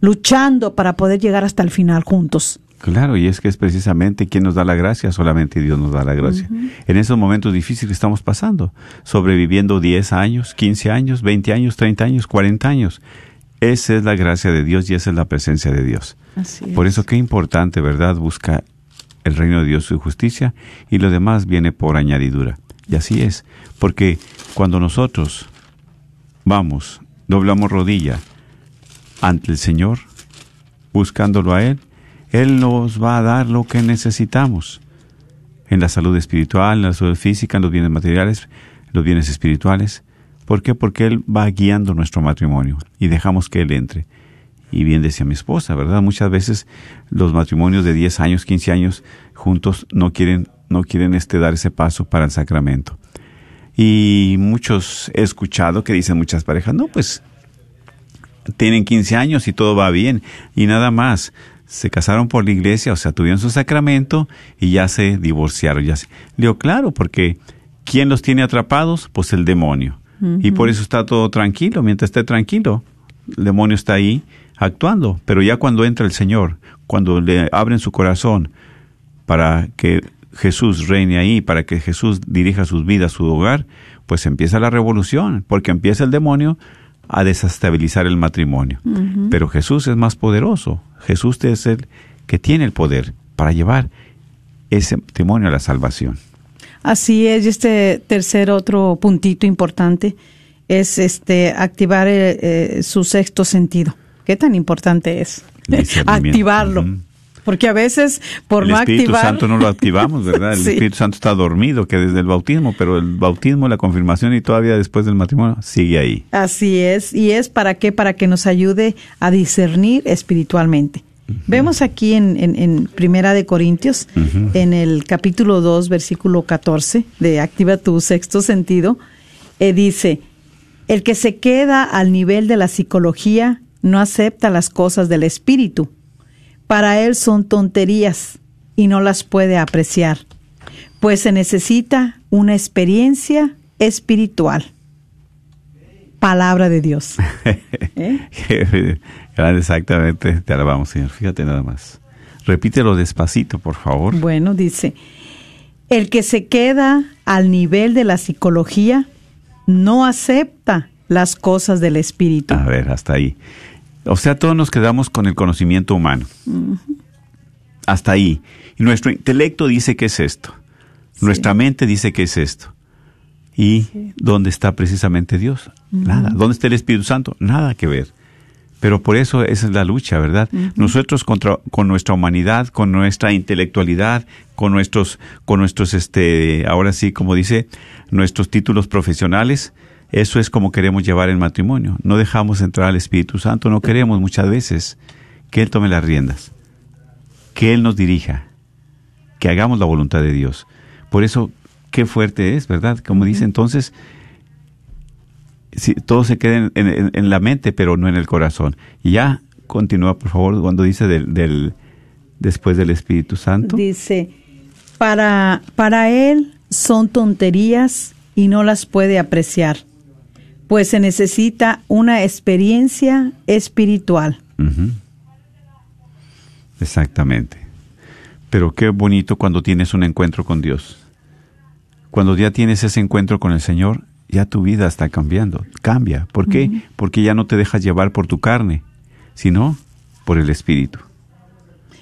Speaker 5: luchando para poder llegar hasta el final juntos.
Speaker 4: Claro, y es que es precisamente quien nos da la gracia, solamente Dios nos da la gracia. En esos momentos difíciles que estamos pasando, sobreviviendo 10 años, 15 años, 20 años, 30 años, 40 años. Esa es la gracia de Dios y esa es la presencia de Dios.
Speaker 5: Así
Speaker 4: Por eso qué importante, ¿verdad? Buscar el reino de Dios, su justicia, y lo demás viene por añadidura. Y así es, porque cuando nosotros vamos, doblamos rodilla ante el Señor, buscándolo a Él, Él nos va a dar lo que necesitamos en la salud espiritual, en la salud física, en los bienes materiales, los bienes espirituales. ¿Por qué? Porque Él va guiando nuestro matrimonio y dejamos que Él entre. Y bien decía mi esposa, ¿verdad? Muchas veces los matrimonios de 10 años, 15 años juntos no quieren, no quieren este, dar ese paso para el sacramento. Y muchos he escuchado que dicen muchas parejas, no, pues tienen 15 años y todo va bien. Y nada más, se casaron por la iglesia, o sea, tuvieron su sacramento y ya se divorciaron. Ya se... Le digo, claro, porque ¿quién los tiene atrapados? Pues el demonio. Y por eso está todo tranquilo. Mientras esté tranquilo, el demonio está ahí actuando. Pero ya cuando entra el Señor, cuando le abren su corazón para que Jesús reine ahí, para que Jesús dirija sus vidas, su hogar, pues empieza la revolución, porque empieza el demonio a desestabilizar el matrimonio. Pero Jesús es más poderoso. Jesús es el que tiene el poder para llevar ese matrimonio a la salvación.
Speaker 5: Así es, y este tercer otro puntito importante es este activar eh, eh, su sexto sentido. ¿Qué tan importante es? Activarlo. Porque a veces por
Speaker 4: el
Speaker 5: no
Speaker 4: Espíritu
Speaker 5: activar
Speaker 4: Santo no lo activamos, ¿verdad? El
Speaker 5: Sí.
Speaker 4: Espíritu Santo está dormido, que desde el bautismo, pero el bautismo, la confirmación y todavía después del matrimonio sigue ahí.
Speaker 5: Así es, y es para qué, para que nos ayude a discernir espiritualmente. Vemos aquí en, en, en Primera de Corintios, en el capítulo 2, versículo 14, de Activa tu sexto sentido, eh, dice, el que se queda al nivel de la psicología no acepta las cosas del espíritu. Para él son tonterías y no las puede apreciar, pues se necesita una experiencia espiritual palabra de Dios. ¿Eh?
Speaker 4: Exactamente, te alabamos, Señor. Fíjate nada más. Repítelo despacito, por favor.
Speaker 5: Bueno, dice, el que se queda al nivel de la psicología no acepta las cosas del espíritu.
Speaker 4: A ver, hasta ahí. O sea, todos nos quedamos con el conocimiento humano. Hasta ahí. Y nuestro intelecto dice que es esto. Nuestra mente dice que es esto. ¿Y dónde está precisamente Dios? Nada. ¿Dónde está el Espíritu Santo? Nada que ver. Pero por eso esa es la lucha, ¿verdad? Nosotros contra, con nuestra humanidad, con nuestra intelectualidad, con nuestros, con nuestros, este, ahora sí, como dice, nuestros títulos profesionales, eso es como queremos llevar el matrimonio. No dejamos entrar al Espíritu Santo, no queremos muchas veces que Él tome las riendas, que Él nos dirija, que hagamos la voluntad de Dios. Por eso, qué fuerte es, ¿verdad? Como dice entonces, si, todo se queda en, la mente, pero no en el corazón. Y ya continúa, por favor, cuando dice del, del después del Espíritu Santo.
Speaker 5: Dice, para, para Él son tonterías y no las puede apreciar, pues se necesita una experiencia espiritual.
Speaker 4: Exactamente. Pero qué bonito cuando tienes un encuentro con Dios. Cuando ya tienes ese encuentro con el Señor, ya tu vida está cambiando. Cambia. ¿Por qué? Porque ya no te dejas llevar por tu carne, sino por el Espíritu.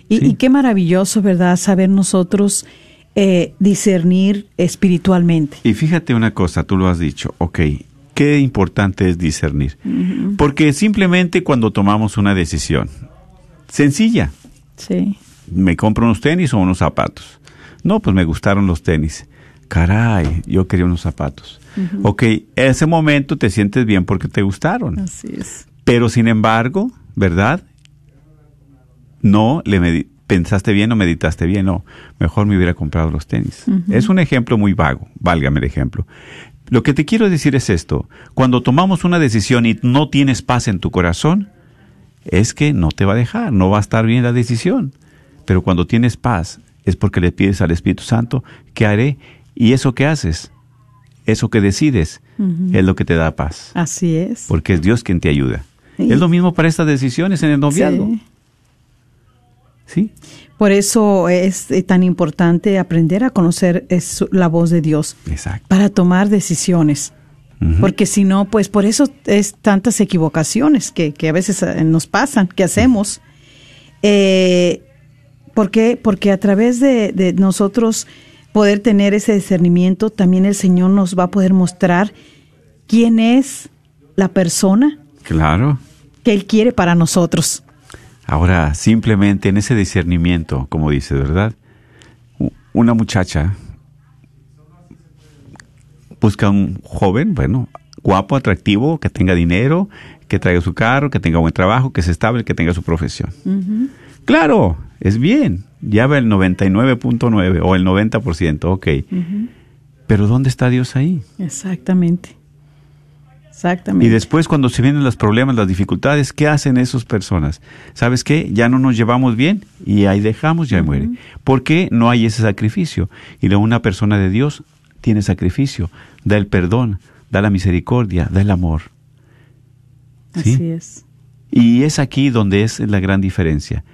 Speaker 5: Y, qué maravilloso, ¿verdad? Saber nosotros eh, discernir espiritualmente.
Speaker 4: Y fíjate una cosa, tú lo has dicho, ok, qué importante es discernir. Porque simplemente cuando tomamos una decisión, sencilla.
Speaker 5: Sí.
Speaker 4: Me compro unos tenis o unos zapatos. No, pues me gustaron los tenis. Caray, yo quería unos zapatos. Ok, en ese momento te sientes bien porque te gustaron.
Speaker 5: Así es.
Speaker 4: Pero sin embargo, ¿verdad? No le pensaste bien o meditaste bien, no. Mejor me hubiera comprado los tenis. Es un ejemplo muy vago, válgame el ejemplo. Lo que te quiero decir es esto, cuando tomamos una decisión y no tienes paz en tu corazón, es que no te va a dejar, no va a estar bien la decisión. Pero cuando tienes paz, es porque le pides al Espíritu Santo, ¿qué haré? Y eso que haces, eso que decides, es lo que te da paz.
Speaker 5: Así es.
Speaker 4: Porque es Dios quien te ayuda. Es lo mismo para estas decisiones en el noviazgo. Sí.
Speaker 5: Por eso es eh, tan importante aprender a conocer la voz de Dios.
Speaker 4: Exacto.
Speaker 5: Para tomar decisiones. Porque si no, pues por eso es tantas equivocaciones que, a veces eh, nos pasan, que hacemos. Eh, ¿Por qué? Porque a través de, de nosotros poder tener ese discernimiento, también el Señor nos va a poder mostrar quién es la persona.
Speaker 4: Claro.
Speaker 5: Que Él quiere para nosotros.
Speaker 4: Ahora, simplemente en ese discernimiento, como dice, ¿verdad? Una muchacha busca un joven, bueno, guapo, atractivo, que tenga dinero, que traiga su carro, que tenga buen trabajo, que se estable, que tenga su profesión. Claro, es bien, ya va el 99.9 o el 90%, ok. Pero ¿dónde está Dios ahí?
Speaker 5: Exactamente. Exactamente.
Speaker 4: Y después cuando se vienen los problemas, las dificultades, ¿qué hacen esas personas? ¿Sabes qué? Ya no nos llevamos bien y ahí dejamos, ya muere. ¿Por qué no hay ese sacrificio? Y una persona de Dios tiene sacrificio, da el perdón, da la misericordia, da el amor.
Speaker 5: ¿Sí? Así es.
Speaker 4: Y es aquí donde es la gran diferencia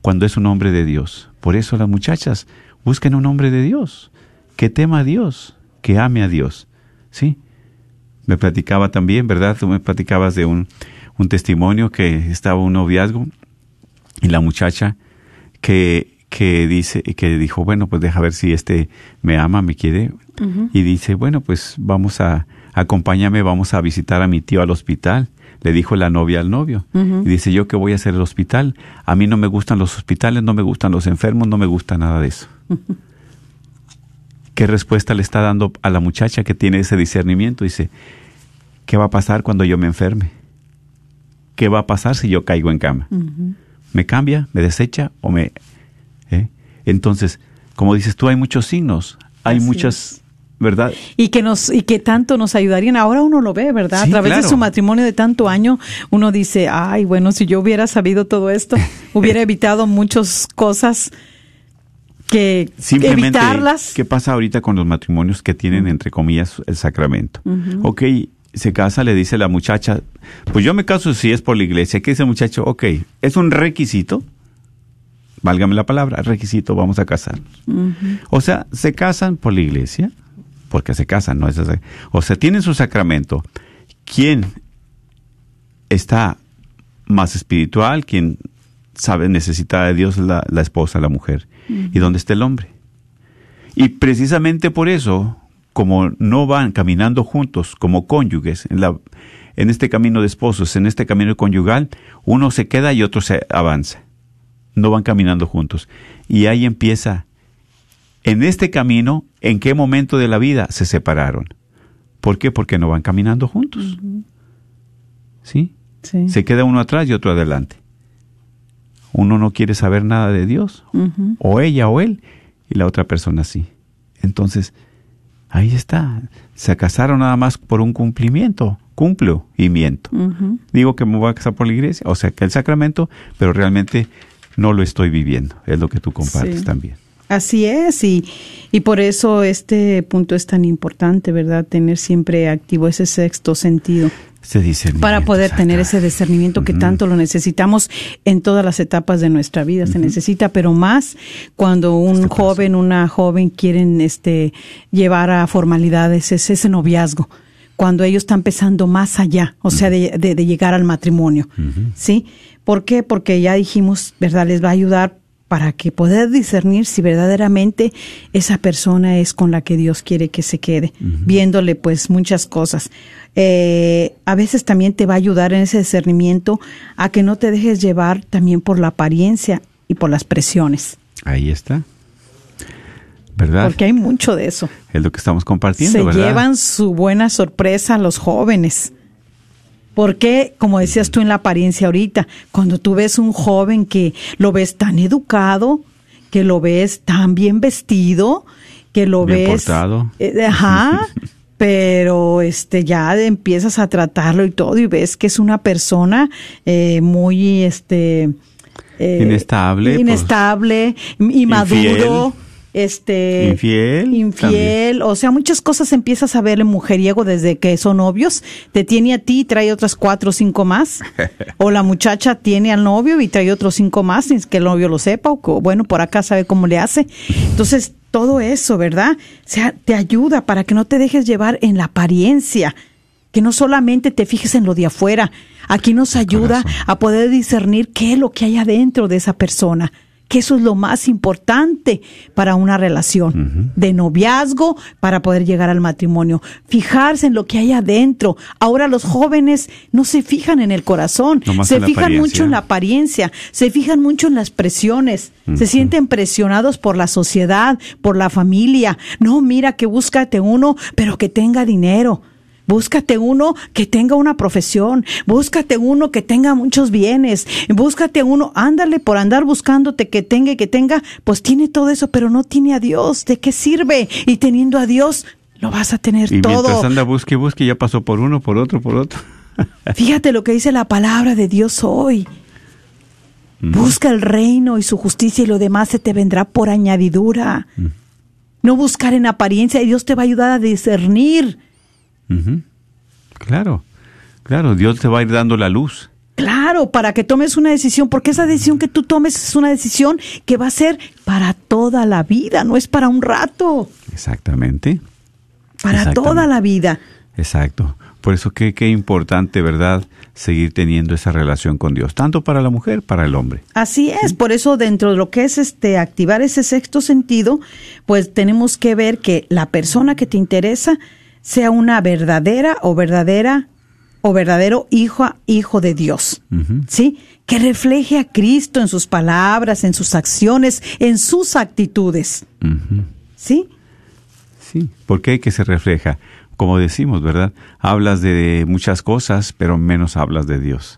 Speaker 4: cuando es un hombre de Dios. Por eso las muchachas busquen un hombre de Dios, que tema a Dios, que ame a Dios. ¿Sí? Me platicaba también, ¿verdad? Tú me platicabas de un, un testimonio que estaba un noviazgo y la muchacha que, que dice, que dijo, bueno, pues deja ver si este me ama, me quiere. Y dice, bueno, pues vamos a, acompáñame, vamos a visitar a mi tío al hospital le dijo la novia al novio. Y dice, yo qué voy a hacer el hospital. A mí no me gustan los hospitales, no me gustan los enfermos, no me gusta nada de eso. ¿Qué respuesta le está dando a la muchacha que tiene ese discernimiento? Dice, ¿qué va a pasar cuando yo me enferme? ¿Qué va a pasar si yo caigo en cama? ¿Me cambia, me desecha o me... Eh? Entonces, como dices tú, hay muchos signos, hay muchas ¿verdad?
Speaker 5: Y que nos y que tanto nos ayudarían. Ahora uno lo ve, ¿verdad? a través de su matrimonio de tanto año, uno dice, "Ay, bueno, si yo hubiera sabido todo esto, hubiera evitado muchas cosas que evitarlas."
Speaker 4: ¿Qué pasa ahorita con los matrimonios que tienen entre comillas el sacramento? Ok, se casa, le dice la muchacha, pues yo me caso si es por la iglesia. ¿Qué dice el muchacho? Ok, es un requisito, válgame la palabra, requisito, vamos a casarnos. O sea, se casan por la iglesia, porque se casan, no es. O sea, tienen su sacramento. ¿Quién está más espiritual? ¿Quién sabe necesitar de Dios la, la esposa, la mujer? ¿Y dónde está el hombre? Y precisamente por eso, como no van caminando juntos como cónyuges en, la, en este camino de esposos, en este camino conyugal, uno se queda y otro se avanza. No van caminando juntos. Y ahí empieza, en este camino, ¿en qué momento de la vida se separaron? ¿Por qué? Porque no van caminando juntos. ¿Sí?
Speaker 5: Sí.
Speaker 4: Se queda uno atrás y otro adelante. Uno no quiere saber nada de Dios, o ella o él, y la otra persona sí. Entonces, ahí está. Se casaron nada más por un cumplimiento, cumplo y miento. Digo que me voy a casar por la iglesia, o sea, que el sacramento, pero realmente no lo estoy viviendo. Es lo que tú compartes
Speaker 5: Sí.
Speaker 4: también.
Speaker 5: Así es, y, y por eso este punto es tan importante, ¿verdad? Tener siempre activo ese sexto sentido para poder tener ese discernimiento que tanto lo necesitamos en todas las etapas de nuestra vida. Se necesita, pero más cuando un
Speaker 4: Este
Speaker 5: joven, una joven quieren este, llevar a formalidades, es ese noviazgo. Cuando ellos están pensando más allá, o sea, de, de- de llegar al matrimonio. ¿Sí? ¿Por qué? Porque ya dijimos, ¿verdad? Les va a ayudar para que poder discernir si verdaderamente esa persona es con la que Dios quiere que se quede, viéndole pues muchas cosas. Eh, a veces también te va a ayudar en ese discernimiento a que no te dejes llevar también por la apariencia y por las presiones,
Speaker 4: Ahí está. ¿Verdad?
Speaker 5: porque hay mucho de eso.
Speaker 4: es lo que estamos compartiendo,
Speaker 5: Se
Speaker 4: ¿verdad?
Speaker 5: llevan su buena sorpresa los jóvenes. Porque, como decías tú en la apariencia ahorita, cuando tú ves un joven que lo ves tan educado, que lo ves tan bien vestido, que lo
Speaker 4: Bien
Speaker 5: ves...
Speaker 4: portado.
Speaker 5: Eh, ajá. pero este ya empiezas a tratarlo y todo y ves que es una persona eh, muy este eh,
Speaker 4: Inestable, pues,
Speaker 5: inestable inmaduro este
Speaker 4: Infiel,
Speaker 5: infiel o sea muchas cosas empiezas a verle mujeriego desde que son novios. Te tiene a ti y trae otras cuatro o cinco más. O la muchacha tiene al novio y trae otros cinco más sin que el novio lo sepa o que, bueno por acá sabe cómo le hace. Entonces todo eso verdad o sea te ayuda para que no te dejes llevar en la apariencia. Que no solamente te fijes en lo de afuera. Aquí nos ayuda a poder discernir qué es lo que hay adentro de esa persona que eso es lo más importante para una relación de noviazgo para poder llegar al matrimonio. Fijarse en lo que hay adentro. Ahora los jóvenes no se fijan en el corazón,
Speaker 4: Nomás
Speaker 5: se fijan mucho en la apariencia, se fijan mucho en las presiones, se sienten presionados por la sociedad, por la familia. No, mira que búscate uno, pero que tenga dinero. Búscate uno que tenga una profesión, búscate uno que tenga muchos bienes, búscate uno, ándale por andar buscándote que tenga y que tenga, pues tiene todo eso, pero no tiene a Dios, ¿de qué sirve? Y teniendo a Dios, lo vas a tener
Speaker 4: Y mientras
Speaker 5: todo.
Speaker 4: anda busque y busque, ya pasó por uno, por otro, por otro.
Speaker 5: Fíjate lo que dice la palabra de Dios hoy. Busca el reino y su justicia y lo demás se te vendrá por añadidura. No buscar en apariencia y Dios te va a ayudar a discernir.
Speaker 4: Claro, claro, Dios te va a ir dando la luz.
Speaker 5: Claro, para que tomes una decisión, porque esa decisión que tú tomes es una decisión que va a ser para toda la vida, no es para un rato,
Speaker 4: Exactamente,
Speaker 5: para
Speaker 4: Exactamente.
Speaker 5: toda la vida.
Speaker 4: exacto. Por eso que qué importante, ¿verdad? Seguir teniendo esa relación con Dios, tanto para la mujer, para el hombre.
Speaker 5: Así es, por eso dentro de lo que es este activar ese sexto sentido, pues tenemos que ver que la persona que te interesa sea una verdadera o verdadera o verdadero hijo hijo de Dios. ¿Sí? Que refleje a Cristo en sus palabras, en sus acciones, en sus actitudes. ¿Sí?
Speaker 4: Sí, porque que se refleja, como decimos, ¿verdad? Hablas de muchas cosas, pero menos hablas de Dios.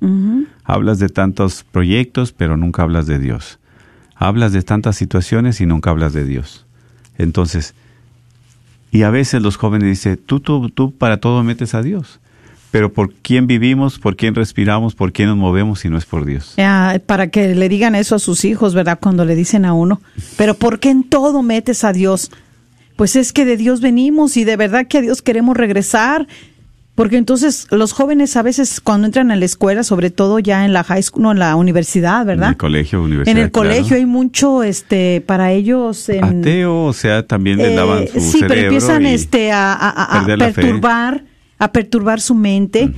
Speaker 4: Hablas de tantos proyectos, pero nunca hablas de Dios. Hablas de tantas situaciones y nunca hablas de Dios. Entonces, y a veces los jóvenes dicen, tú, tú, tú para todo metes a Dios. Pero ¿por quién vivimos? ¿Por quién respiramos? ¿Por quién nos movemos si no es por Dios?
Speaker 5: Para que le digan eso a sus hijos, ¿verdad? Cuando le dicen a uno, pero ¿por qué en todo metes a Dios? Pues es que de Dios venimos y de verdad que a Dios queremos regresar. Porque entonces los jóvenes a veces cuando entran a la escuela, sobre todo ya en la high school, no, en la universidad, ¿verdad?
Speaker 4: En el colegio, universidad.
Speaker 5: En el
Speaker 4: claro.
Speaker 5: colegio hay mucho, este, para ellos. En,
Speaker 4: Ateo, o sea, también le
Speaker 5: eh,
Speaker 4: lavan su
Speaker 5: sí,
Speaker 4: cerebro.
Speaker 5: pero empiezan este, a, perturbar, a perturbar su mente,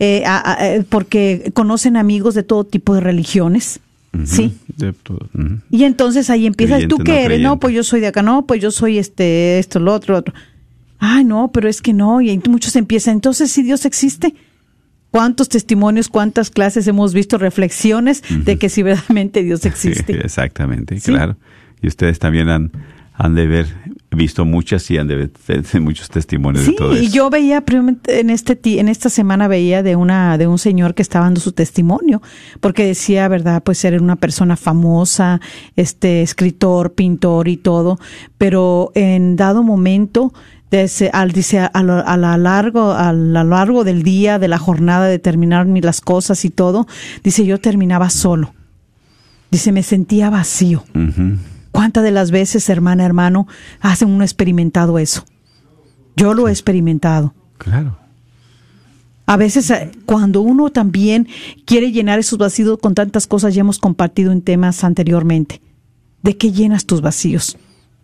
Speaker 5: eh, a- a- eh, porque conocen amigos de todo tipo de religiones, sí.
Speaker 4: de todo.
Speaker 5: Y entonces ahí empiezas,
Speaker 4: Creyente,
Speaker 5: ¿tú qué
Speaker 4: no
Speaker 5: eres? No, pues yo soy de acá, no, pues yo soy este, esto, lo otro, lo otro. Ay, no, pero es que no, y muchos empiezan, entonces si Dios existe, ¿cuántos testimonios, cuántas clases hemos visto, reflexiones de que si verdaderamente Dios
Speaker 4: Sí,
Speaker 5: existe?
Speaker 4: exactamente,
Speaker 5: Sí.
Speaker 4: claro. Y ustedes también han, han de haber visto muchas y han de ver de muchos testimonios
Speaker 5: Sí,
Speaker 4: de todo
Speaker 5: y
Speaker 4: eso.
Speaker 5: yo veía en este en esta semana veía de una de un señor que estaba dando su testimonio porque decía, verdad, pues era una persona famosa, este escritor, pintor y todo, pero en dado momento desde- al dice a lo, a largo a lo largo del día de la jornada de terminar mi- las cosas y todo, dice yo terminaba solo. Dice me sentía vacío. ¿Cuántas de las veces, hermana, hermano, hacen uno experimentado eso? Yo lo he experimentado.
Speaker 4: Claro.
Speaker 5: A veces eh, cuando uno también quiere llenar esos vacíos con tantas cosas, ya hemos compartido en temas anteriormente. ¿De qué llenas tus vacíos?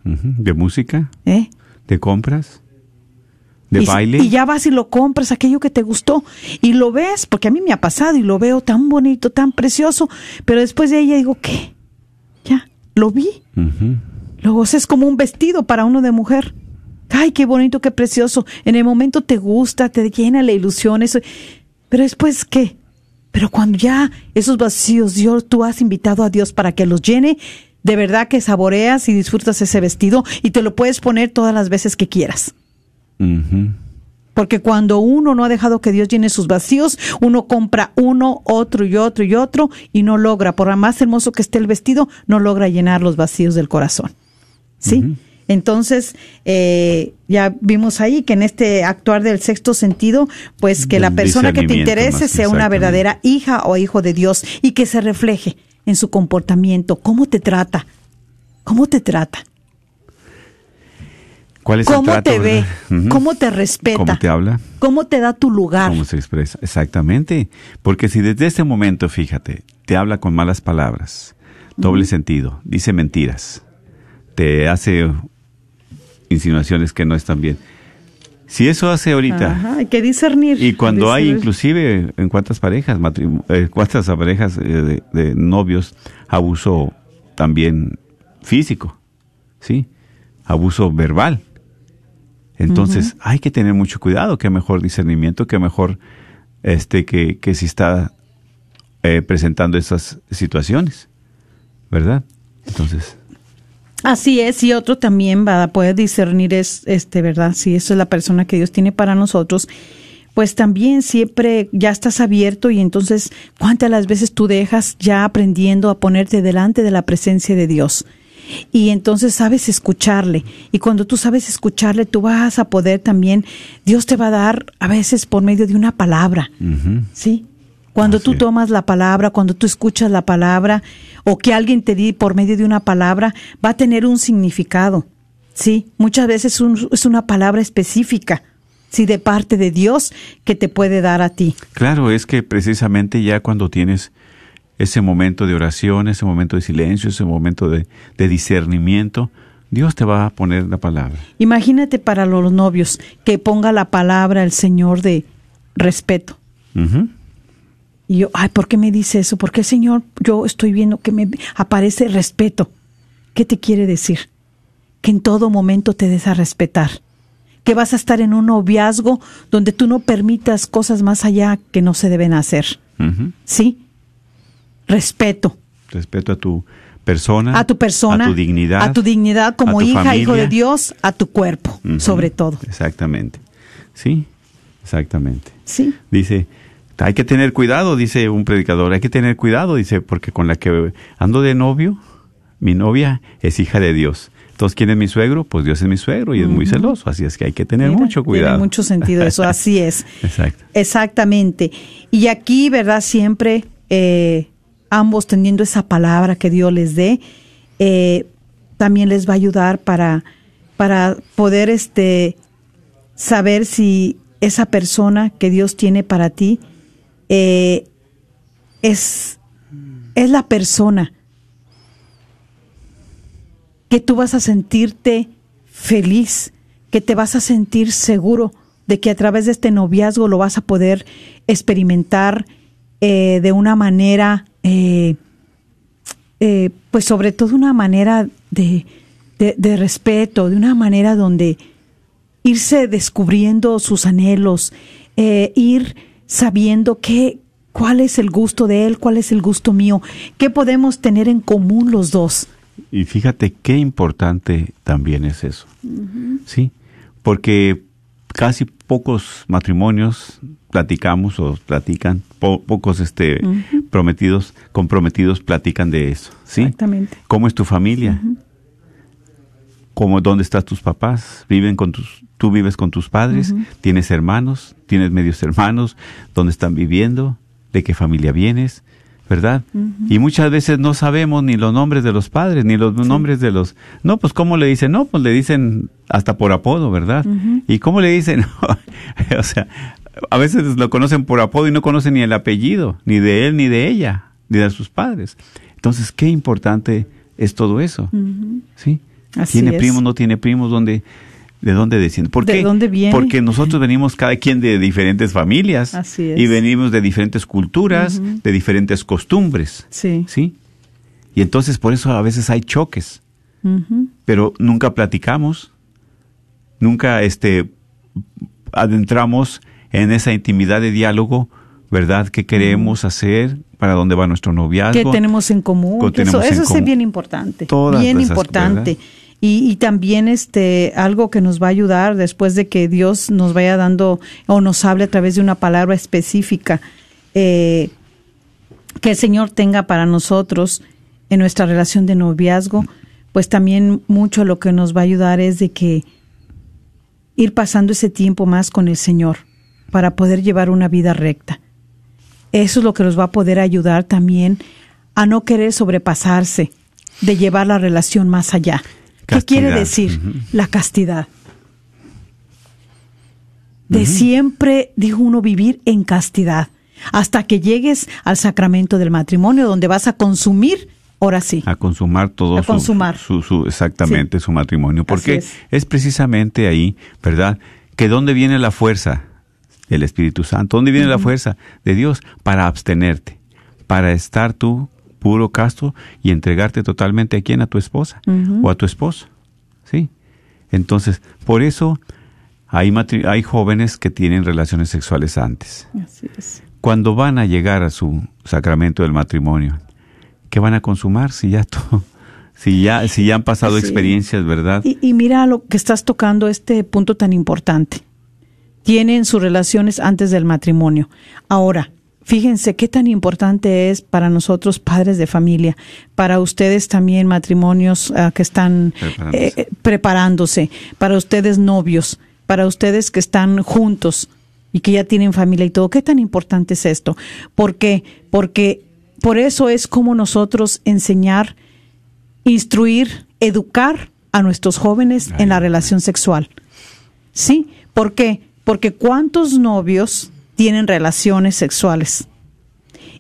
Speaker 4: De música,
Speaker 5: ¿Eh?
Speaker 4: De compras, de
Speaker 5: y,
Speaker 4: baile.
Speaker 5: y ya vas y lo compras, aquello que te gustó, y lo ves, porque a mí me ha pasado y lo veo tan bonito, tan precioso, pero después de ahí digo, ¿qué? Ya, lo vi. Luego es como un vestido para uno de mujer. Ay, qué bonito, qué precioso. En el momento te gusta, te llena la ilusión, eso. Pero después, ¿qué? Pero cuando ya esos vacíos, Dios, tú has invitado a Dios para que los llene, de verdad que saboreas y disfrutas ese vestido y te lo puedes poner todas las veces que quieras. Porque cuando uno no ha dejado que Dios llene sus vacíos, uno compra uno, otro y otro y otro y no logra, por más hermoso que esté el vestido, no logra llenar los vacíos del corazón. ¿Sí? Entonces, eh, ya vimos ahí que en este actuar del sexto sentido, pues que la persona que te interese sea una verdadera hija o hijo de Dios y que se refleje en su comportamiento, cómo te trata, cómo te trata,
Speaker 4: ¿Cuál es el
Speaker 5: cómo
Speaker 4: trato,
Speaker 5: te ve, cómo te respeta,
Speaker 4: ¿Cómo te habla?
Speaker 5: cómo te da tu lugar.
Speaker 4: ¿Cómo se expresa? Exactamente. Porque si desde ese momento, fíjate, te habla con malas palabras, doble sentido, dice mentiras, te hace insinuaciones que no están bien. Si eso hace ahorita,
Speaker 5: Ajá, hay que discernir.
Speaker 4: y cuando hay inclusive en cuántas parejas, eh, cuántas parejas eh, de, de novios, abuso también físico, ¿sí? Abuso verbal. Entonces hay que tener mucho cuidado, que mejor discernimiento, que mejor este que, que si está eh, presentando esas situaciones, ¿verdad? Entonces,
Speaker 5: Así es, y otro también va a poder discernir es, este, ¿verdad? Si eso es la persona que Dios tiene para nosotros, pues también siempre ya estás abierto y entonces, ¿cuántas las veces tú dejas ya aprendiendo a ponerte delante de la presencia de Dios? Y entonces sabes escucharle. Y cuando tú sabes escucharle, tú vas a poder también, Dios te va a dar a veces por medio de una palabra. ¿sí? Cuando
Speaker 4: Así
Speaker 5: tú tomas la palabra, cuando tú escuchas la palabra, o que alguien te di por medio de una palabra, va a tener un significado, ¿sí? Muchas veces un- es una palabra específica, ¿sí? De parte de Dios que te puede dar a ti.
Speaker 4: Claro, es que precisamente ya cuando tienes ese momento de oración, ese momento de silencio, ese momento de, de discernimiento, Dios te va a poner la palabra.
Speaker 5: Imagínate para los novios que ponga la palabra el Señor de respeto. Y yo, ay, ¿por qué me dice eso? Porque el Señor, yo estoy viendo que me aparece respeto. ¿Qué te quiere decir? Que en todo momento te des a respetar. Que vas a estar en un noviazgo donde tú no permitas cosas más allá que no se deben hacer. ¿Sí? Respeto
Speaker 4: Respeto a tu persona,
Speaker 5: a tu persona,
Speaker 4: a tu dignidad,
Speaker 5: a tu dignidad como
Speaker 4: tu
Speaker 5: hija, hijo de. Dios, a tu cuerpo, sobre todo.
Speaker 4: Exactamente. Sí, exactamente.
Speaker 5: ¿Sí?
Speaker 4: Dice, hay que tener cuidado, dice un predicador, hay que tener cuidado, dice, porque con la que ando de novio, mi novia es hija de Dios. Entonces, ¿quién es mi suegro? Pues Dios es mi suegro y es muy celoso, así es que hay que tener
Speaker 5: Mira,
Speaker 4: mucho cuidado.
Speaker 5: Tiene mucho sentido eso, así es.
Speaker 4: Exacto.
Speaker 5: Exactamente. Y aquí, ¿verdad? Siempre eh, ambos teniendo esa palabra que Dios les dé, eh, también les va a ayudar para, para poder este, saber si esa persona que Dios tiene para ti eh, es, es la persona que tú vas a sentirte feliz, que te vas a sentir seguro de que a través de este noviazgo lo vas a poder experimentar eh, de una manera, eh, pues sobre todo una manera de, de, respeto, de una manera donde irse descubriendo sus anhelos, ir sabiendo qué, cuál es el gusto de él, cuál es el gusto mío, qué podemos tener en común los dos.
Speaker 4: Y fíjate qué importante también es eso. Sí, porque casi pocos matrimonios platicamos o platican, po- pocos este prometidos, comprometidos platican de eso, ¿sí?
Speaker 5: Exactamente.
Speaker 4: ¿Cómo es tu familia? ¿Cómo, dónde están tus papás? ¿Viven con tus, tú vives con tus padres? ¿Tienes hermanos? ¿Tienes medios hermanos? ¿Dónde están viviendo? ¿De qué familia vienes? ¿Verdad? Y muchas veces no sabemos ni los nombres de los padres, ni los nombres de los... No, pues ¿cómo le dicen? No, pues le dicen hasta por apodo, ¿verdad? ¿Y cómo le dicen? o sea, a veces lo conocen por apodo y no conocen ni el apellido, ni de él, ni de ella, ni de sus padres. Entonces, qué importante es todo eso. ¿Sí?
Speaker 5: Así
Speaker 4: ¿Tiene
Speaker 5: es.
Speaker 4: primos, no tiene primos? ¿Dónde, ¿De dónde desciende? ¿Por
Speaker 5: ¿De
Speaker 4: qué?
Speaker 5: dónde viene?
Speaker 4: Porque nosotros venimos cada quien de diferentes familias.
Speaker 5: Así es.
Speaker 4: Y venimos de diferentes culturas, de diferentes costumbres.
Speaker 5: Sí.
Speaker 4: ¿Sí? Y entonces por eso a veces hay choques. Pero nunca platicamos, nunca este, adentramos en esa intimidad de diálogo, ¿verdad? ¿Qué queremos hacer? ¿Para dónde va nuestro noviazgo?
Speaker 5: ¿Qué tenemos en común?
Speaker 4: ¿Qué
Speaker 5: Que eso
Speaker 4: en
Speaker 5: es
Speaker 4: común?
Speaker 5: bien importante.
Speaker 4: Todas
Speaker 5: bien
Speaker 4: esas,
Speaker 5: importante.
Speaker 4: ¿verdad?
Speaker 5: Y, y también este algo que nos va a ayudar después de que Dios nos vaya dando o nos hable a través de una palabra específica eh, que el Señor tenga para nosotros en nuestra relación de noviazgo, pues también mucho lo que nos va a ayudar es de que ir pasando ese tiempo más con el Señor para poder llevar una vida recta. Eso es lo que nos va a poder ayudar también a no querer sobrepasarse, de llevar la relación más allá. ¿Qué quiere decir? La castidad. De siempre, dijo uno, vivir en castidad, hasta que llegues al sacramento del matrimonio, donde vas a consumir, ahora sí.
Speaker 4: a consumar todo
Speaker 5: A
Speaker 4: su-
Speaker 5: consumar.
Speaker 4: Su, su- exactamente su matrimonio porque es. precisamente ahí verdad que dónde viene la fuerza del Espíritu Santo dónde viene la fuerza de Dios para abstenerte para estar tú puro casto y entregarte totalmente a quién a tu esposa o a tu esposo sí entonces por eso hay hay jóvenes que tienen relaciones sexuales antes
Speaker 5: Así es.
Speaker 4: cuando van a llegar a su sacramento del matrimonio, ¿qué van a consumar si ya todo, si ya, si ya han pasado
Speaker 5: Sí.
Speaker 4: experiencias, verdad?
Speaker 5: Y, y mira lo que estás tocando, este punto tan importante. Tienen sus relaciones antes del matrimonio. Ahora, fíjense qué tan importante es para nosotros padres de familia, para ustedes también matrimonios ah, que están
Speaker 4: Preparándose.
Speaker 5: eh, eh, preparándose, para ustedes novios, para ustedes que están juntos y que ya tienen familia y todo. ¿Qué tan importante es esto? ¿Por qué? Porque por eso es como nosotros enseñar instruir, educar a nuestros jóvenes en la relación sexual. ¿Sí? ¿Por qué? Porque ¿cuántos novios tienen relaciones sexuales?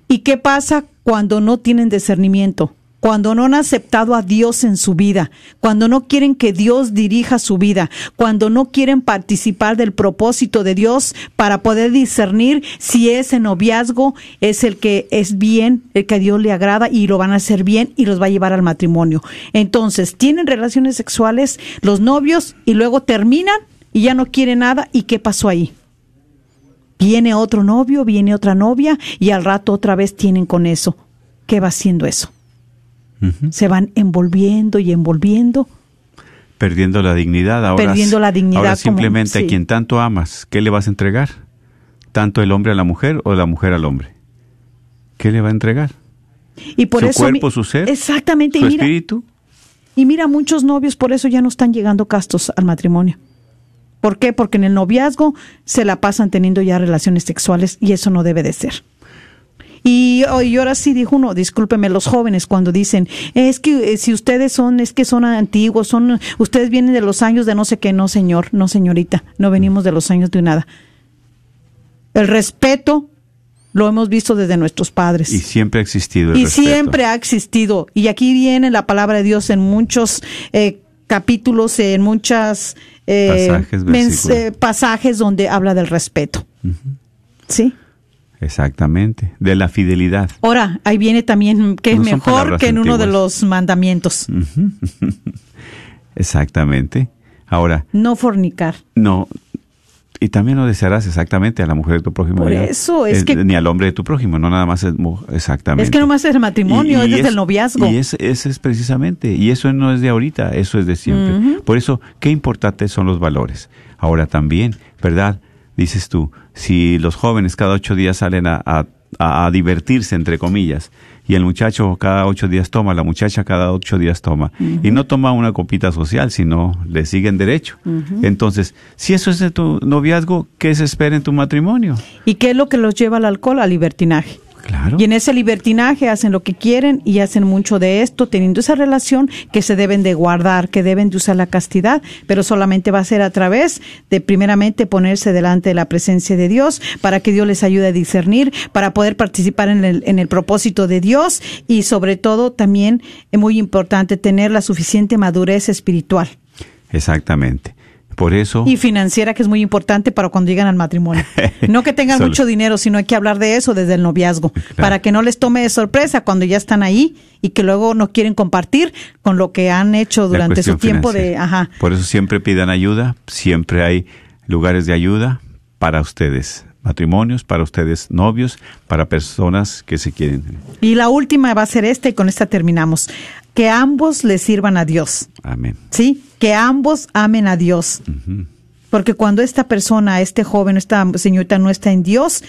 Speaker 5: ¿Y qué pasa cuando no tienen discernimiento? Cuando no han aceptado a Dios en su vida, cuando no quieren que Dios dirija su vida, cuando no quieren participar del propósito de Dios para poder discernir si ese noviazgo es el que es bien, el que a Dios le agrada y lo van a hacer bien y los va a llevar al matrimonio. Entonces, tienen relaciones sexuales los novios y luego terminan y ya no quieren nada. ¿Y qué pasó ahí? Viene otro novio, viene otra novia y al rato otra vez tienen con eso. ¿Qué va haciendo eso? Se van envolviendo y envolviendo.
Speaker 4: Perdiendo la dignidad. Ahora,
Speaker 5: Perdiendo la dignidad
Speaker 4: Ahora
Speaker 5: como-
Speaker 4: simplemente
Speaker 5: sí.
Speaker 4: a quien tanto amas, ¿qué le vas a entregar? ¿Tanto el hombre a la mujer o la mujer al hombre? ¿Qué le va a entregar?
Speaker 5: Y por
Speaker 4: ¿Su
Speaker 5: eso
Speaker 4: cuerpo,
Speaker 5: mi-
Speaker 4: su ser?
Speaker 5: Exactamente.
Speaker 4: ¿Su
Speaker 5: y mira,
Speaker 4: espíritu?
Speaker 5: y mira, muchos novios por eso ya no están llegando castos al matrimonio. ¿Por qué? Porque en el noviazgo se la pasan teniendo ya relaciones sexuales y eso no debe de ser. Y, oh, y ahora sí dijo uno, discúlpeme los jóvenes cuando dicen, es que eh, si ustedes son, es que son antiguos, son, ustedes vienen de los años de no sé qué, no señor, no señorita, no venimos de los años de nada. El respeto lo hemos visto desde nuestros padres.
Speaker 4: Y siempre ha existido el
Speaker 5: y
Speaker 4: respeto.
Speaker 5: siempre ha existido. Y aquí viene la palabra de Dios en muchos eh, capítulos, en muchas eh,
Speaker 4: Pasajes,
Speaker 5: mens-
Speaker 4: versículos.
Speaker 5: eh, pasajes donde habla del respeto. ¿Sí?
Speaker 4: Exactamente. De la fidelidad.
Speaker 5: Ahora, ahí viene también que es
Speaker 4: No
Speaker 5: mejor que en uno de los mandamientos.
Speaker 4: Exactamente. Ahora,
Speaker 5: No fornicar.
Speaker 4: no. Y también no desearás exactamente a la mujer de tu prójimo.
Speaker 5: Por eso, es que-
Speaker 4: Ni al hombre de tu prójimo, no nada más es exactamente.
Speaker 5: Es que nomás es el matrimonio, es desde el noviazgo.
Speaker 4: Y es, ese es precisamente, y eso no es de ahorita, eso es de siempre. Por eso, qué importantes son los valores. Ahora también, ¿verdad? Dices tú, si los jóvenes cada ocho días salen a, a- a- a divertirse, entre comillas, y el muchacho cada ocho días toma, la muchacha cada ocho días toma, y no toma una copita social, sino le siguen derecho. Entonces, si eso es de tu noviazgo, ¿qué se espera en tu matrimonio?
Speaker 5: ¿Y qué es lo que los lleva al alcohol? Al libertinaje.
Speaker 4: Claro.
Speaker 5: Y en ese libertinaje hacen lo que quieren y hacen mucho de esto, teniendo esa relación que se deben de guardar, que deben de usar la castidad, pero solamente va a ser a través de primeramente ponerse delante de la presencia de Dios para que Dios les ayude a discernir, para poder participar en el, en el propósito de Dios y sobre todo también es muy importante tener la suficiente madurez espiritual
Speaker 4: Exactamente. Por eso...
Speaker 5: y financiera que es muy importante para cuando llegan al matrimonio. No que tengan mucho dinero, sino hay que hablar de eso desde el noviazgo, para que no les tome de sorpresa cuando ya están ahí y que luego no quieren compartir con lo que han hecho durante su tiempo de, ajá.
Speaker 4: Por eso siempre pidan ayuda, siempre hay lugares de ayuda para ustedes, matrimonios, para ustedes novios, para personas que se quieren.
Speaker 5: Y la última va a ser esta y con esta terminamos. Que ambos le sirvan a Dios.
Speaker 4: Amén.
Speaker 5: ¿sí? Que ambos amen a Dios. Porque cuando esta persona, este joven, esta señorita no está en Dios,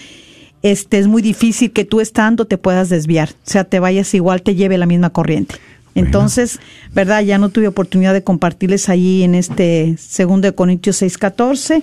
Speaker 5: este es muy difícil que tú estando te puedas desviar. O sea, te vayas igual, te lleve la misma corriente.
Speaker 4: Bueno.
Speaker 5: Entonces, ¿verdad? Ya no tuve oportunidad de compartirles ahí en este segundo de Corintios 6:14,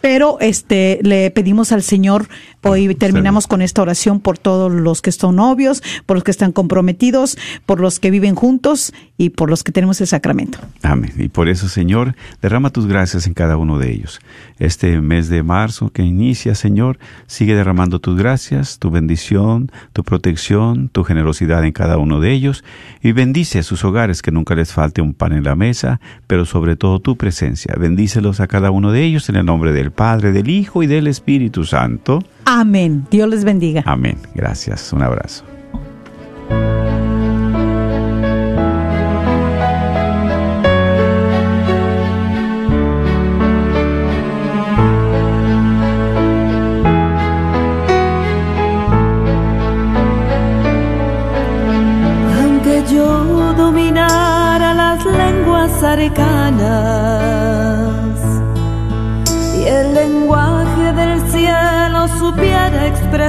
Speaker 5: pero este le pedimos al Señor hoy terminamos con esta oración por todos los que son novios, por los que están comprometidos, por los que viven juntos y por los que tenemos el sacramento.
Speaker 4: Amén. Y por eso, Señor, derrama tus gracias en cada uno de ellos. Este mes de marzo que inicia, Señor, sigue derramando tus gracias, tu bendición, tu protección, tu generosidad en cada uno de ellos y bendice a sus hogares, que nunca les falte un pan en la mesa, pero sobre todo tu presencia. Bendícelos a cada uno de ellos en el nombre del Padre, del Hijo y del Espíritu Santo.
Speaker 5: Amén. Dios les bendiga.
Speaker 4: Amén. Gracias. Un abrazo.
Speaker 3: Aunque yo dominara las lenguas arcanas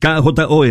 Speaker 2: KJOR